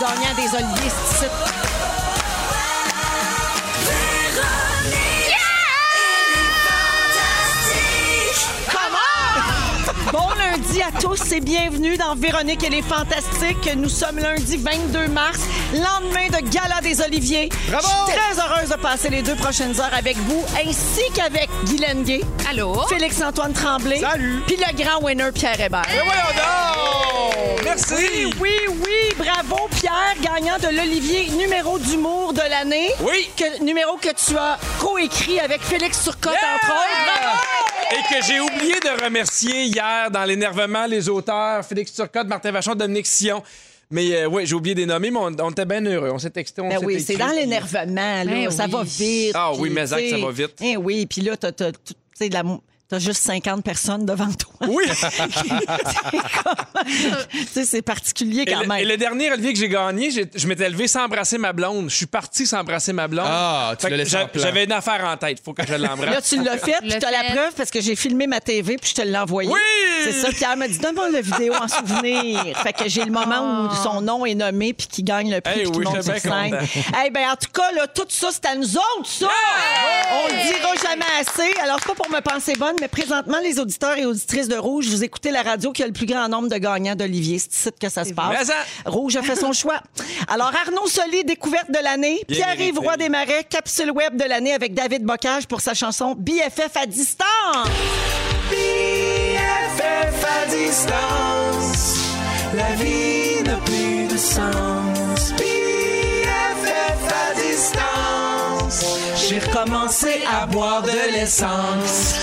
gagnants des Oliviers. c'est ici. Bon lundi à tous et bienvenue dans Véronique et les Fantastiques. Nous sommes lundi 22 mars, lendemain de Gala des Oliviers. Bravo! Je suis très heureuse de passer les deux prochaines heures avec vous, ainsi qu'avec Guylaine Gay, Allô? Félix-Antoine Tremblay, Salut! puis le grand winner Pierre Hébert. Voyons Merci! Oui, oui, bravo Pierre, gagnant de l'Olivier numéro d'humour de l'année. Oui. Que, numéro que tu as coécrit avec Félix Turcotte, Yeah! entre autres. Bravo! Et que j'ai oublié de remercier hier dans l'énervement les auteurs Félix Turcotte, Martin Vachon, Dominique Sillon. Mais euh, oui, j'ai oublié des nommés, mais on, on était bien heureux. On s'est texté, on Ben s'est oui, écrit, c'est dans l'énervement, là. Ben ça oui. va vite. Ah oui, mais Zach, ça va vite. Eh oui, puis là, t'as, t'as- tu sais, de la t'as juste 50 personnes devant toi. Oui! tu sais, c'est particulier Et quand le, même. et le dernier Olivier que j'ai gagné, je m'étais levé sans embrasser ma blonde. Je suis parti sans embrasser ma blonde. Ah, tu. J'avais une affaire en tête. Faut que je Là, l'embrasse. tu l'as fait, puis Le tu as la preuve parce que j'ai filmé ma TV, puis je te l'ai envoyé. Oui! C'est ça. Pierre m'a dit, donne-moi la vidéo en souvenir. Fait que j'ai le moment où son nom est nommé, puis qui gagne le prix, Hey, puis qui oui, monte sur scène. Eh ben, en tout cas, là, tout ça, c'est à nous autres, ça! On le dira jamais assez. Alors, c'est pas pour me penser bonne, mais présentement, les auditeurs et auditrices de Rouge, vous écoutez la radio qui a le plus grand nombre de gagnants d'Olivier. C'est ici que ça se passe. Rouge a fait son choix. Alors, Arnaud Soli, découverte de l'année. Pierre-Yves. Roy Desmarais, capsule web de l'année avec David Bocage pour sa chanson BFF à distance. BFF à distance, la vie n'a plus de sens. BFF à distance, j'ai recommencé à boire de l'essence.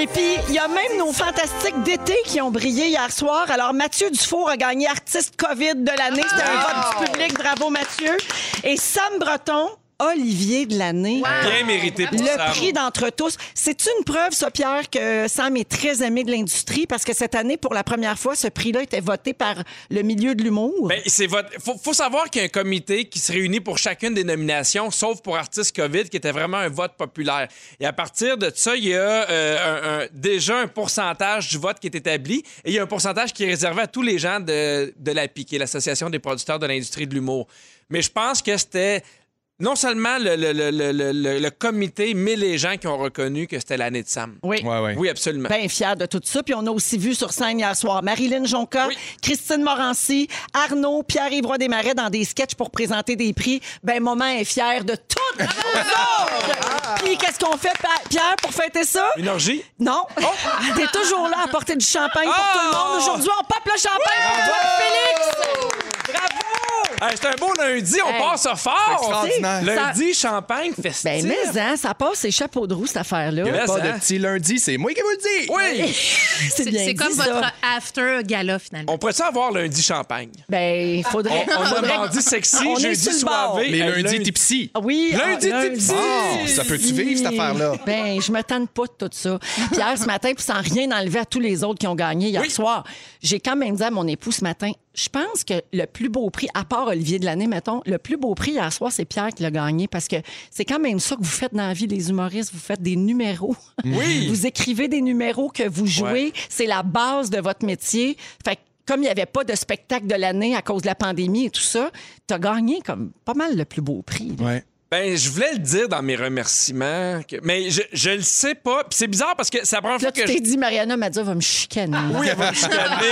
Et puis, il y a même nos fantastiques d'été qui ont brillé hier soir. Alors, Mathieu Dufour a gagné artiste COVID de l'année. C'était un vote du public. Bravo, Mathieu. Et Sam Breton, Olivier de l'année. Bien mérité pour Le Sam. prix d'entre tous. C'est une preuve, ça, Pierre, que Sam est très aimé de l'industrie parce que cette année, pour la première fois, ce prix-là était voté par le milieu de l'humour. Ben, c'est votre... faut, faut savoir qu'il y a un comité qui se réunit pour chacune des nominations, sauf pour Artiste COVID, qui était vraiment un vote populaire. Et à partir de ça, il y a euh, un- un- déjà un pourcentage du vote qui est établi et il y a un pourcentage qui est réservé à tous les gens de, de l'API, qui est l'Association des producteurs de l'industrie de l'humour. Mais je pense que c'était non seulement le, le- le- le- le- le comité, mais les gens qui ont reconnu que c'était l'année de Sam. oui. Ouais, ouais. Oui, absolument. Bien fier de tout ça. Puis on a aussi vu sur scène hier soir Marilyn Jonca, Oui. Christine Morancy, Arnaud, Pierre-Yves Desmarais dans des sketchs pour présenter des prix. Ben, Maman est fier de toutes vous autres! Puis qu'est-ce qu'on fait, Pierre, pour fêter ça? Une orgie? Non. T'es toujours là à porter du champagne pour Oh! tout le monde. Aujourd'hui, on pop le champagne pour toi, Félix! Bravo! Hey, c'est un beau lundi, on Hey. ça fort! extraordinaire. Lundi, champagne, festif. Ben, mais, hein, ça passe, c'est chapeau de roue, cette affaire-là. Mais Pas hein? de petit lundi, c'est moi qui vous le dis. Oui! C'est C'est bien c'est comme votre ça. after gala, finalement. On pourrait-ça avoir lundi champagne? Ben, il faudrait. On a faudrait- mardi sexy, On est jeudi sur le bord. soivé. Les Hey, lundis tipsy. Oui. Lundi, ah, t'es petit. Bon, ça peut-tu vivre, cette affaire-là? Ben, je me tente pas de tout ça. Pierre, ce matin, puis sans rien enlever à tous les autres qui ont gagné hier Oui. soir, j'ai quand même dit à mon époux ce matin, je pense que le plus beau prix, à part Olivier de l'année, mettons, le plus beau prix hier soir, c'est Pierre qui l'a gagné parce que c'est quand même ça que vous faites dans la vie, les humoristes. Vous faites des numéros. Oui. Vous écrivez des numéros que vous jouez. Ouais. C'est la base de votre métier. Fait que comme il n'y avait pas de spectacle de l'année à cause de la pandémie et tout ça, tu as gagné comme pas mal le plus beau prix. Ouais. Ben, je voulais le dire dans mes remerciements, que- mais je, je le sais pas. Puis c'est bizarre parce que c'est la première Là, fois tu que t'es je... dit, Mariana m'a dit, elle va me chicaner. Oui, elle va me chicaner.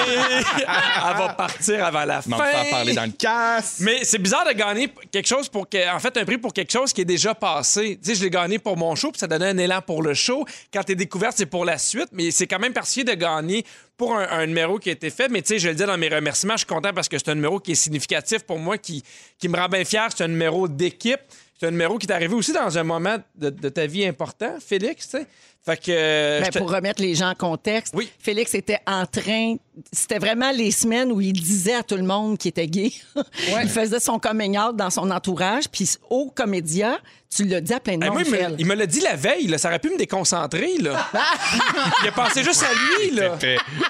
elle va partir avant la fin. M'en faire parler dans le casse. Mais c'est bizarre de gagner quelque chose pour que, en fait, un prix pour quelque chose qui est déjà passé. Tu sais, je l'ai gagné pour mon show, puis ça donnait un élan pour le show. Quand t'es découverte, c'est pour la suite, mais c'est quand même particulier de gagner pour un, un numéro qui a été fait. Mais tu sais, je le dis dans mes remerciements, je suis content parce que c'est un numéro qui est significatif pour moi, qui, qui me rend bien fier. C'est un numéro d'équipe. C'est un numéro qui est arrivé aussi dans un moment de, de ta vie important, Félix, tu sais. Fait que. euh, Ben, te- pour remettre les gens en contexte, Oui. Félix était en train. C'était vraiment les semaines où il disait à tout le monde qu'il était gay. il faisait son coming out dans son entourage. Puis au Comédia, Tu l'as dit à plein de Eh, monde, il me- l'a dit la veille, là. ça aurait pu me déconcentrer. Là. il a pensé juste à lui. Là.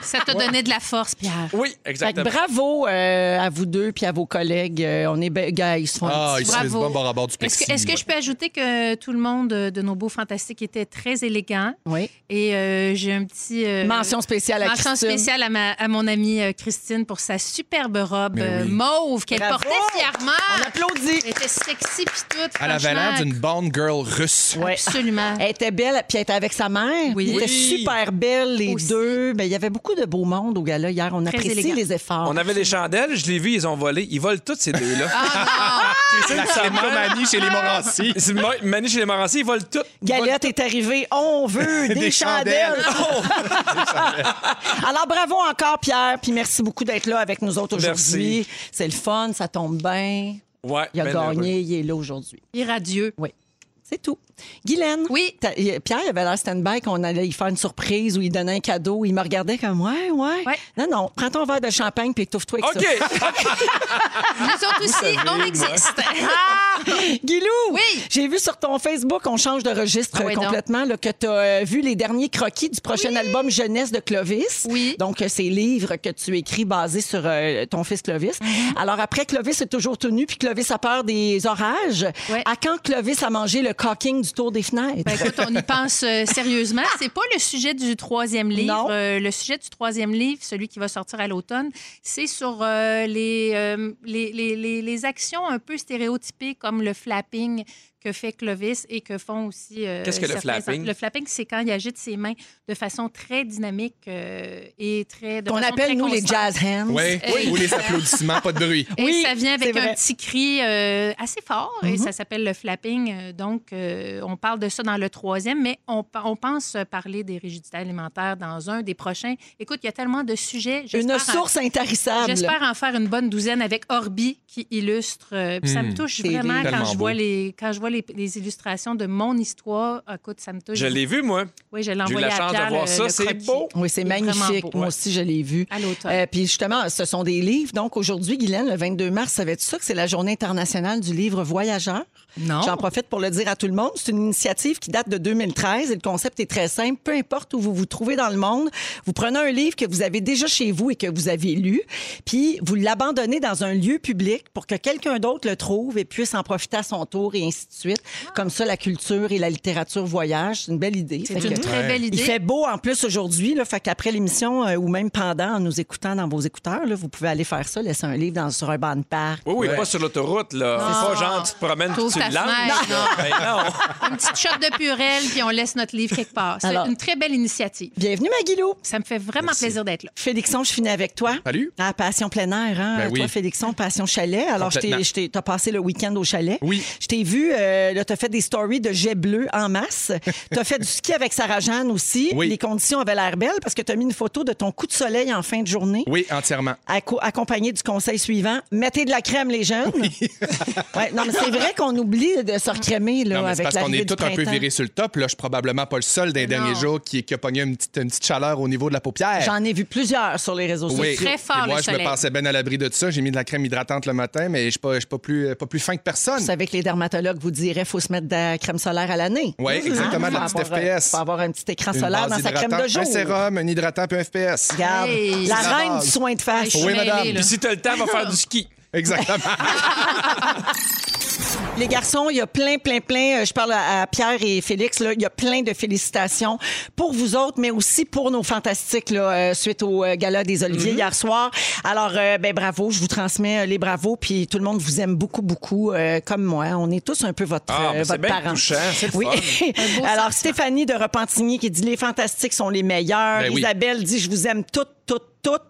Ça t'a donné de la force, Pierre. Oui, que exactement. bravo euh, à vous deux puis à vos collègues. Euh, on est be- gars, ils se font un Ah, petit- il se fait du Bravo. bon bord à bord du Est-ce que, est-ce que ouais. je peux ajouter que tout le monde euh, de nos beaux fantastiques était très élégant? Oui. Et euh, j'ai un petit. euh, Mention spéciale à mention Christine. spéciale à, ma- à mon amie Christine pour sa superbe robe euh, oui. mauve qu'elle Bravo! portait fièrement. On applaudit. Elle était sexy puis tout. Elle avait l'air franchement. D'une Bond girl russe. Ouais. Absolument. Elle était belle, puis elle était avec sa mère. Oui. Ils étaient Oui. super belles, les Aussi. deux. Ben, il y avait beaucoup de beau monde au gala hier. On Très apprécie élégant. les efforts. On avait des chandelles, je l'ai vu, ils ont volé. Ils volent toutes ces deux-là. Ah La kleptomanie chez les Morancy. C'est Ma- Manu chez les Moranciers, ils volent volent Galette est arrivée. On veut des, Des chandelles. chandelles. Alors, bravo encore, Pierre. Puis merci beaucoup d'être là avec nous autres aujourd'hui. Merci. C'est le fun, ça tombe bien. Ouais, Il a ben gagné, il est là aujourd'hui. Irradieux. Oui. C'est tout. Guylaine. Oui. Pierre, il avait l'air stand-by qu'on allait y faire une surprise ou il donnait un cadeau. Il me regardait comme, ouais, ouais. Ouais. Non, non, prends ton verre de champagne puis étouffe-toi avec OK. Nous autres aussi, on existe. ça. Guilou! Oui. J'ai vu sur ton Facebook, on change de registre Ah euh, complètement, là, que tu as vu les derniers croquis du prochain album Jeunesse de Clovis. Oui. Donc, euh, ces livres que tu écris basés sur euh, ton fils Clovis. Mm-hmm. Alors, après, Clovis est toujours tenu, puis Clovis a peur des orages. Ouais. À quand Clovis a mangé le caulking du tour des fenêtres? Ben, écoute, on y pense euh, sérieusement. C'est pas le sujet du troisième livre. Non. Euh, le sujet du troisième livre, celui qui va sortir à l'automne, c'est sur euh, les, euh, les, les, les- les actions un peu stéréotypées comme le flapping que fait Clovis et que font aussi. euh, Qu'est-ce que le flapping? Le flapping, c'est quand il agite ses mains de façon très dynamique euh, et très. Qu'on appelle, très nous, les constante. jazz hands. Oui, Oui. ou les applaudissements, pas de bruit. Et Oui, ça vient avec un petit cri euh, assez fort et Mhm. ça s'appelle le flapping. Euh, Donc, euh, on parle de ça dans le troisième, mais on, on pense parler des rigidités alimentaires dans un des prochains. Écoute, il y a tellement de sujets. Une J'espère en- source intarissable. J'espère en faire une bonne douzaine avec Orbi qui illustre. euh, puis ça me touche C'est vraiment quand je vois les quand je vois les, les illustrations de mon histoire. Écoute, ça me touche. Je l'ai vu, moi. Oui, je l'ai J'ai eu envoyé la à chance de Pierre, voir le- ça. le C'est beau. Oui, c'est magnifique. beau. Moi Ouais. aussi, je l'ai vu. À l'automne. Euh, puis justement, ce sont des livres. Donc aujourd'hui, Guylaine, le 22 mars, savais-tu ça que c'est la journée internationale du livre voyageur? J'en profite pour le dire à tout le monde. C'est une initiative qui date de 2013 et le concept est très simple. Peu importe où vous vous trouvez dans le monde, vous prenez un livre que vous avez déjà chez vous et que vous avez lu, puis vous l'abandonnez dans un lieu public pour que quelqu'un d'autre le trouve et puisse en profiter à son tour et ainsi de suite. Comme ça, la culture et la littérature voyagent. C'est une belle idée. C'est une que- très belle idée. il fait beau en plus aujourd'hui, là, fait qu'après l'émission euh, ou même pendant, en nous écoutant dans vos écouteurs, là, vous pouvez aller faire ça, laisser un livre dans, sur un banc de parc. Oui, oui, Ouais. pas sur l'autoroute, là. C'est pas genre, tu te promènes tu le lances. fenêtre, non. Ben non. Une petite shot de purée, puis on laisse notre livre quelque part. C'est Alors- une très belle initiative. Bienvenue, Maguilou. Ça me fait vraiment plaisir d'être là. Félixon, je finis avec toi. Salut. À Passion plein air, hein? Ben oui. Toi, Félixon, Passion chalet. Alors, t'as passé le week-end au chalet. Oui. Je t'ai vu, euh, là, t'as fait des stories de jet bleu en masse. t'as fait du ski avec Sarah Jeanne aussi. Oui. Les conditions avaient l'air belles parce que t'as mis une photo de ton coup de soleil en fin de journée. Oui, entièrement. Acco- accompagné du conseil suivant mettez de la crème les jeunes. Ouais, non mais c'est vrai qu'on oublie de se recrémer là Non, mais avec parce qu'on est tous un peu virés sur le top. Là, je suis probablement pas le seul des derniers jours qui, qui a pogné une petite, une petite chaleur au niveau de la paupière. J'en ai vu plusieurs sur les réseaux Oui. sociaux. Très fort, Et moi, le je me pensais bien à l'abri de ça. J'ai mis de la crème hydratante le matin, mais je suis pas, je suis pas, plus, pas plus fin que personne. Vous savez que les dermatologues vous diraient faut se mettre de la crème solaire à l'année. Oui, exactement, de la petite avoir- FPS. Faut avoir un petit écran Une solaire dans sa crème de jour. Un sérum, un hydratant puis un FPS. Regarde, Hey, la reine base. du soin de face. Oui, madame. Puis si t'as le temps, va faire du ski. Exactement. Les garçons, il y a plein, plein, plein. euh, Je parle à Pierre et Félix. Là, il y a plein de félicitations pour vous autres, mais aussi pour nos fantastiques là, euh, suite au euh, gala des Oliviers hier soir. Alors, ben bravo, je vous transmets les bravos, puis tout le monde vous aime beaucoup, beaucoup, euh, comme moi. On est tous un peu votre, Ah, euh, c'est votre bien parent. touchant, oui. Alors, sentiment. Stéphanie de Repentigny qui dit les fantastiques sont les meilleurs. Ben oui. Isabelle dit je vous aime toutes, toutes, toutes.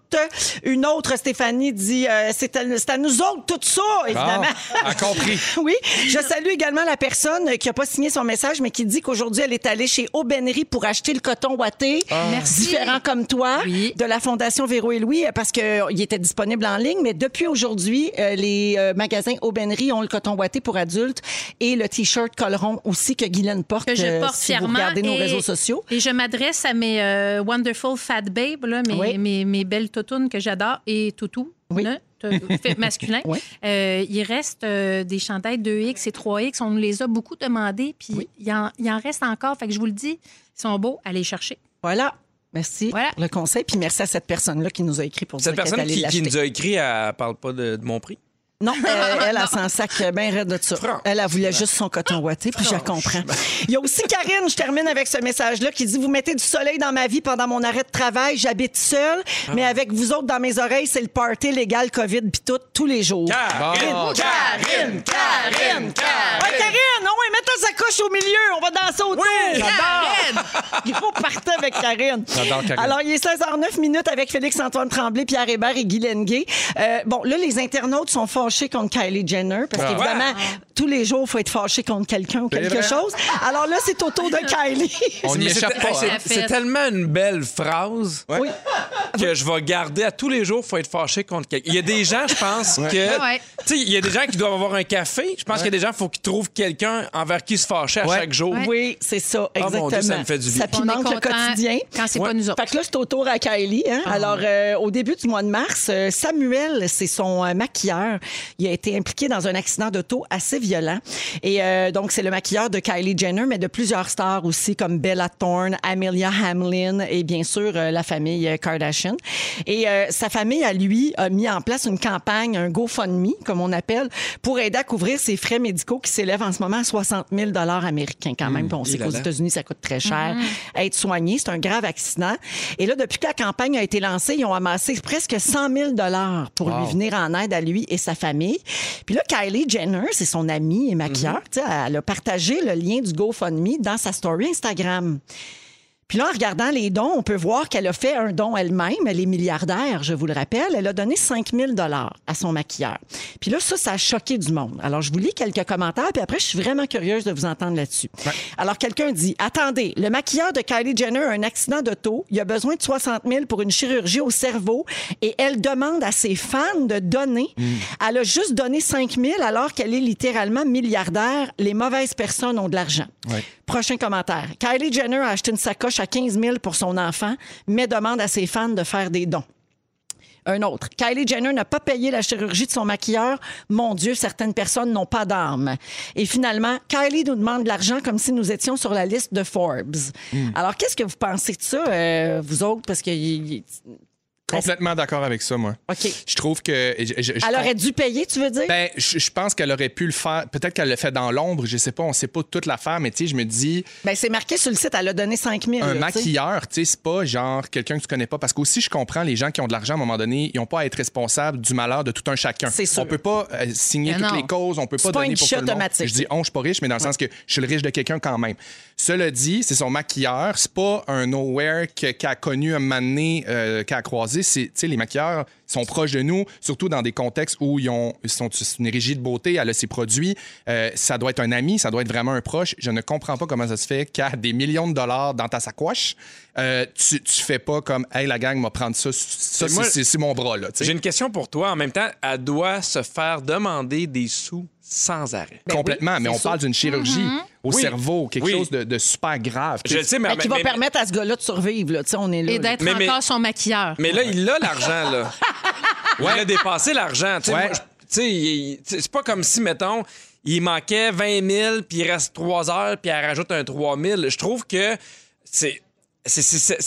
Une autre, Stéphanie, dit euh, c'est à, c'est à nous autres tout ça, évidemment. a compris. Oui, je salue également la personne qui n'a pas signé son message, mais qui dit qu'aujourd'hui, elle est allée chez Aubainerie pour acheter le coton ouaté. Merci. Différent comme toi, Oui. de la Fondation Véro et Louis, parce qu'il était disponible en ligne. Mais depuis aujourd'hui, euh, les euh, magasins Aubainerie ont le coton ouaté pour adultes et le T-shirt colleron aussi que Guylaine porte, que je euh, porte si vous fièrement. regardez nos et, réseaux sociaux. Et je m'adresse à mes euh, wonderful fat babes, là, mes, Oui. mes mes, mes belles toutounes que j'adore et toutou, Oui. ne, masculin. Euh, il reste euh, des chandails 2X et 3X. On nous les a beaucoup demandés, puis il, en, il en reste encore. Fait que je vous le dis, ils sont beaux, allez les chercher. Voilà. Merci Voilà. pour le conseil. Puis merci à cette personne-là qui nous a écrit pour Cette dire personne qui, qui nous a écrit, elle parle pas de, de mon prix? Non, euh, elle a son sac bien raide de ça. Elle, elle voulait juste son coton ouaté, puis je la comprends. Il y a aussi Karine, je termine avec ce message-là, qui dit Vous mettez du soleil dans ma vie pendant mon arrêt de travail, j'habite seule, Ah. mais avec vous autres dans mes oreilles, c'est le party légal COVID, puis tout, tous les jours. Karine, Bon. Karine, Karine, Karine. Ouais, Karine, oh ouais, mets ta sacoche au milieu, on va danser autour. Oui, J'adore. Il faut partir avec Karine. J'adore Karine. Alors, il est 16h09 minutes avec Félix-Antoine Tremblay, Pierre Hébert et Guy Lenguet. Euh, bon, là, les internautes sont fâchés contre Kylie Jenner parce Ah. qu'évidemment, tous les jours, il faut être fâché contre quelqu'un ou quelque vrai. chose. Alors là, c'est au tour de Kylie. On n'y Mais c'est- échappe pas. hey, c'est- hein. C'est tellement une belle phrase Oui. que je vais garder à tous les jours. faut être fâché contre quelqu'un. Il y a des gens, je pense que. Ouais. Tu sais, il y a des gens qui doivent avoir un café. Je pense qu'il y a des gens, il faut qu'ils trouvent quelqu'un envers qui se fâcher à Ouais. chaque jour. Oui, c'est ça, Oh, mon exactement. Dieu, ça me fait du bien. Ça On est pimente le content quotidien. Quand c'est Ouais. pas nous autres. Fait que là, c'est au tour à Kylie. Hein? Alors, euh, au début du mois de mars, euh, Samuel, c'est son euh, maquilleur. Il a été impliqué dans un accident d'auto assez violent. Et euh, donc, c'est le maquilleur de Kylie Jenner, mais de plusieurs stars aussi, comme Bella Thorne, Amelia Hamlin et bien sûr euh, la famille euh, Kardashian. Et euh, sa famille, à lui, a mis en place une campagne, un GoFundMe, comme on appelle, pour aider à couvrir ses frais médicaux qui s'élèvent en ce moment à 60 000 américains quand même. Puis on sait qu'aux. États-Unis, ça coûte très cher être soigné. C'est un grave accident. Et là, depuis que la campagne a été lancée, ils ont amassé presque 100 000 pour lui venir en aide à lui et sa famille. Puis là, Kylie Jenner, c'est son amie et maquilleur, sais, elle a partagé le lien du GoFundMe dans sa story Instagram. Puis là, en regardant les dons, on peut voir qu'elle a fait un don elle-même. Elle est milliardaire, je vous le rappelle. Elle a donné 5 000 à son maquilleur. Puis là, ça, ça a choqué du monde. Alors, je vous lis quelques commentaires, puis après, je suis vraiment curieuse de vous entendre là-dessus. Alors, quelqu'un dit Attendez, le maquilleur de Kylie Jenner a un accident d'auto. Il a besoin de 60 000 pour une chirurgie au cerveau et elle demande à ses fans de donner. Elle a juste donné 5 000 alors qu'elle est littéralement milliardaire. Les mauvaises personnes ont de l'argent. Ouais. Prochain commentaire. Kylie Jenner a acheté une sacoche à 15 000 pour son enfant, mais demande à ses fans de faire des dons. Un autre. Kylie Jenner n'a pas payé la chirurgie de son maquilleur. Mon Dieu, certaines personnes n'ont pas d'âme. Et finalement, Kylie nous demande de l'argent comme si nous étions sur la liste de Forbes. Alors, qu'est-ce que vous pensez de ça, euh, vous autres? Parce que. Complètement d'accord avec ça, moi. OK. Je trouve que. je- je- je- Elle aurait dû payer, tu veux dire? Ben, je, je pense qu'elle aurait pu le faire. Peut-être qu'elle le fait dans l'ombre, je sais pas, on sait pas toute l'affaire, mais tu sais, je me dis, Ben, c'est marqué sur le site, elle a donné 5 000. un là, tu sais. maquilleur, tu sais, c'est pas genre quelqu'un que tu connais pas. Parce qu'aussi, je comprends les gens qui ont de l'argent à un moment donné, ils ont pas à être responsables du malheur de tout un chacun. C'est sûr. On peut pas euh, signer Mais toutes non. les causes, on peut C'est pas pas donner un pour tout le monde. automatique. Je dis, on, je suis pas riche, mais dans le sens que je suis le riche de quelqu'un quand même. Cela dit, c'est son maquilleur, c'est pas un nowhere que- qu'elle a connu un moment donné, euh, qu'elle a croisé. C'est, tu sais, les maquilleurs sont proches de nous, surtout dans des contextes où ils, ont, ils sont une régie de beauté, elle a ses produits. Euh, ça doit être un ami, ça doit être vraiment un proche. Je ne comprends pas comment ça se fait qu'à des millions de dollars dans ta sacoche, euh, tu, tu fais pas comme, hey, la gang m'a prendre ça, ça c'est, mon bras, là. J'ai une question pour toi. En même temps, elle doit se faire demander des sous sans arrêt. Complètement, mais Ben on sûr. parle d'une chirurgie au Oui. cerveau, quelque Oui. chose de, de super grave. Je le sais, mais, Ben, qui mais- va mais- permettre à ce gars-là de survivre. Là. Tu sais, On est là. Et d'être encore son maquilleur. mais là, il a l'argent, là. Il a dépassé l'argent. Ouais. c'est pas comme si, mettons, il manquait 20 000, puis il reste 3 heures, puis elle rajoute un 3 000. Je trouve que c'est.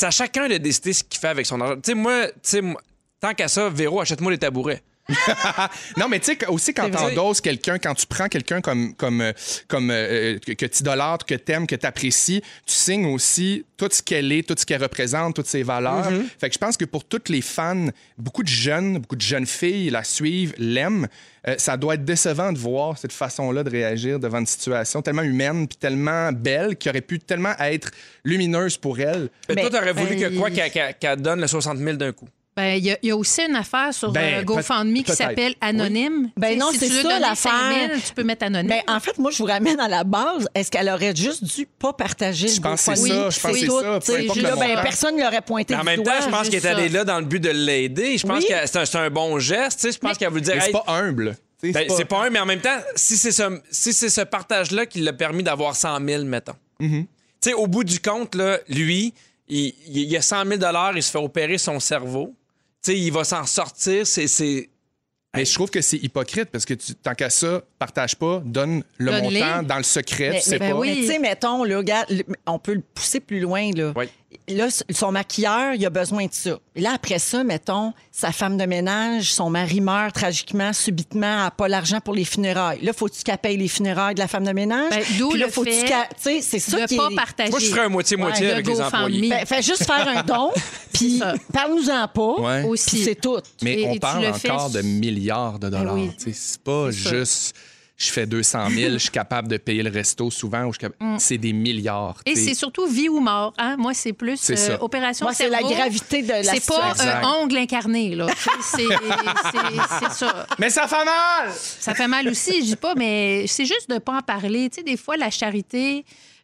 à chacun de décider ce qu'il fait avec son argent. Tu sais, moi, tu sais, moi, tant qu'à ça, Véro, achète-moi des tabourets. Non, mais tu sais, aussi quand endosses quelqu'un, quand tu prends quelqu'un comme, comme, euh, comme euh, que, que tu idolâtres, que tu aimes, que tu apprécies, tu signes aussi tout ce qu'elle est, tout ce qu'elle représente, toutes ses valeurs. Mm-hmm. Fait que je pense que pour toutes les fans, beaucoup de jeunes, beaucoup de jeunes filles la suivent, l'aiment. Euh, ça doit être décevant de voir cette façon-là de réagir devant une situation tellement humaine puis tellement belle qui aurait pu tellement être lumineuse pour elle. Mais Mais- toi, t'aurais voulu que ben, quoi qu'elle qu'elle- qu'elle donne le 60 000 d'un coup? Ben, il y, a- il y a aussi une affaire sur Ben, euh, GoFundMe qui s'appelle. Anonyme. Ben Tu sais, non, si c'est ça, l'affaire. 5 000, tu peux mettre Anonyme. Ben, en fait, moi, je vous ramène à la base. Est-ce qu'elle aurait juste dû pas partager Je le pense GoFundMe? ça, je pense que c'est tout, ça, peu Là, ben, personne ne l'aurait pointé Mais en du même temps, je pense qu'elle est allée là dans le but de l'aider. Je pense Oui. que c'est un, bon geste. tu sais. Je pense qu'elle veut dire. C'est pas humble. Ben, c'est pas un, mais en même temps, si c'est ce, si c'est ce partage-là qui l'a permis d'avoir 100 000, mettons. Mm-hmm. Tu sais, au bout du compte, là, lui, il, il, il a 100 000 il se fait opérer son cerveau. Tu sais, il va s'en sortir. C'est, c'est... Mais je trouve que c'est hypocrite parce que tu, tant qu'à ça, partage pas, donne le montant dans le secret, Mais, tu sais mais- pas. oui. mais tu sais, mettons, là, regarde, le- on peut le pousser plus loin. Là. Oui. Là, son maquilleur, il a besoin de ça. Et là, après ça, mettons, sa femme de ménage, son mari meurt tragiquement, subitement, elle n'a pas l'argent pour les funérailles. Là, faut-tu qu'elle paye les funérailles de la femme de ménage? Ben, d'où le faut-tu fait qu'elle- Tu c'est ça qui pas est... partager. Moi, je ferais un moitié-moitié Ouais, avec de les employés. Ben, fais juste faire un don, puis parle-nous-en pas, Ouais. Aussi. c'est tout. Mais Et- on et parle fais encore de milliards de dollars. oui. Tu sais, C'est pas juste je fais 200 000, je suis capable de payer le resto souvent. ou je suis capable- C'est des milliards. Mm. Et c'est surtout vie ou mort. Hein? Moi, c'est plus euh, opération Moi, c'est la gravité de la C'est pas ongle incarné, là. C'est- c'est c'est ça. Mais ça fait mal! Ça fait mal aussi, je dis pas, mais c'est juste de pas en parler. Tu sais, des fois, la charité,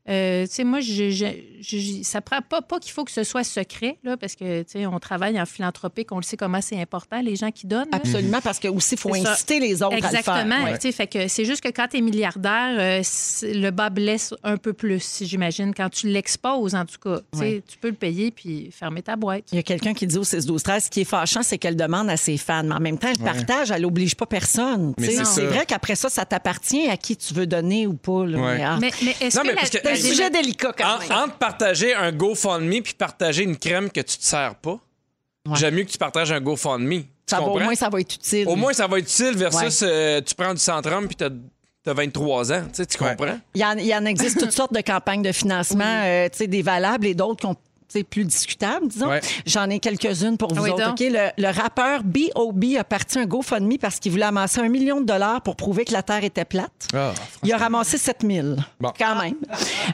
euh, tu sais, moi, je, je, je- ça prend pas, pas qu'il faut que ce soit secret, là, parce que, tu sais, on travaille en philanthropique, on le sait comment c'est important, les gens qui donnent. là. Absolument, parce que aussi, il faut ça. inciter les autres à le faire. Exactement. Ouais. Tu sais, Fait que c'est juste que quand tu es milliardaire, euh, le bas blesse un peu plus, j'imagine. Quand tu l'exposes, en tout cas, Tu sais, Ouais. tu peux le payer puis fermer ta boîte. Il y a quelqu'un qui dit au 6 12 13 ce qui est fâchant, c'est qu'elle demande à ses fans. Mais en même temps, elle partage, elle n'oblige pas personne. C'est vrai qu'après ça, ça t'appartient à qui tu veux donner ou pas. là. Ouais. Mais, ah, Mais, mais est-ce Non, que mais la- parce que- C'est un sujet délicat quand En- même. entre partager un GoFundMe puis partager une crème que tu te sers pas, Ouais. j'aime mieux que tu partages un GoFundMe. Tu Ça va, au moins, ça va être utile. Au moins, ça va être utile versus euh, tu prends du Centrum puis t'as as 23 ans. Tu sais, tu Ouais. comprends? Il y en, il y en existe toutes sortes de campagnes de financement, euh, tu sais, des valables et d'autres qui ont tu sais, plus discutables, disons. Ouais. J'en ai quelques-unes pour vous Oui, autres. Le, le rappeur B.O.B. a parti un GoFundMe parce qu'il voulait amasser un million de dollars pour prouver que la Terre était plate. Ah, Il a ramassé 7 000. Bon. Quand même.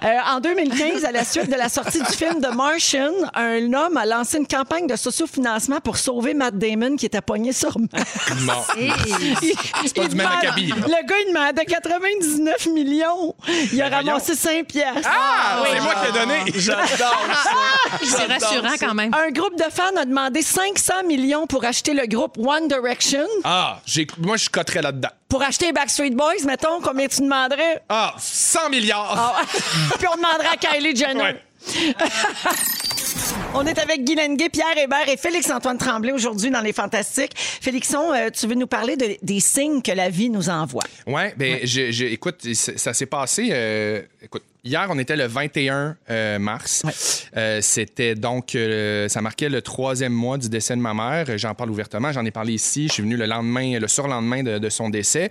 Euh, en 2015, à la suite de la sortie du film The Martian, un homme a lancé une campagne de sociofinancement pour sauver Matt Damon qui était pogné sur Mars. non. C'est pas du même acabit, là. Le gars, il demandait 99 millions. Il a ramassé 5 piastres. Ah, c'est moi qui ai donné. J'adore ça. c'est rassurant quand même. Un groupe de fans a demandé 500 millions pour acheter le groupe One Direction. Ah, j'ai- moi, je coterais là-dedans. Pour acheter Backstreet Boys, mettons, combien tu demanderais? Ah, 100 milliards! Ah, Puis on demanderait à Kylie Jenner. Ouais. On est avec Guy Lenguet, Pierre Hébert et Félix-Antoine Tremblay aujourd'hui dans Les Fantastiques. Félixon, euh, tu veux nous parler de- des signes que la vie nous envoie? Ouais, ben, je- je- écoute, ça s'est passé. euh, écoute, hier, on était le 21 euh, mars. Euh, C'était donc, euh, ça marquait le troisième mois du décès de ma mère. J'en parle ouvertement. J'en ai parlé ici. Je suis venu le lendemain, le surlendemain de, de son décès.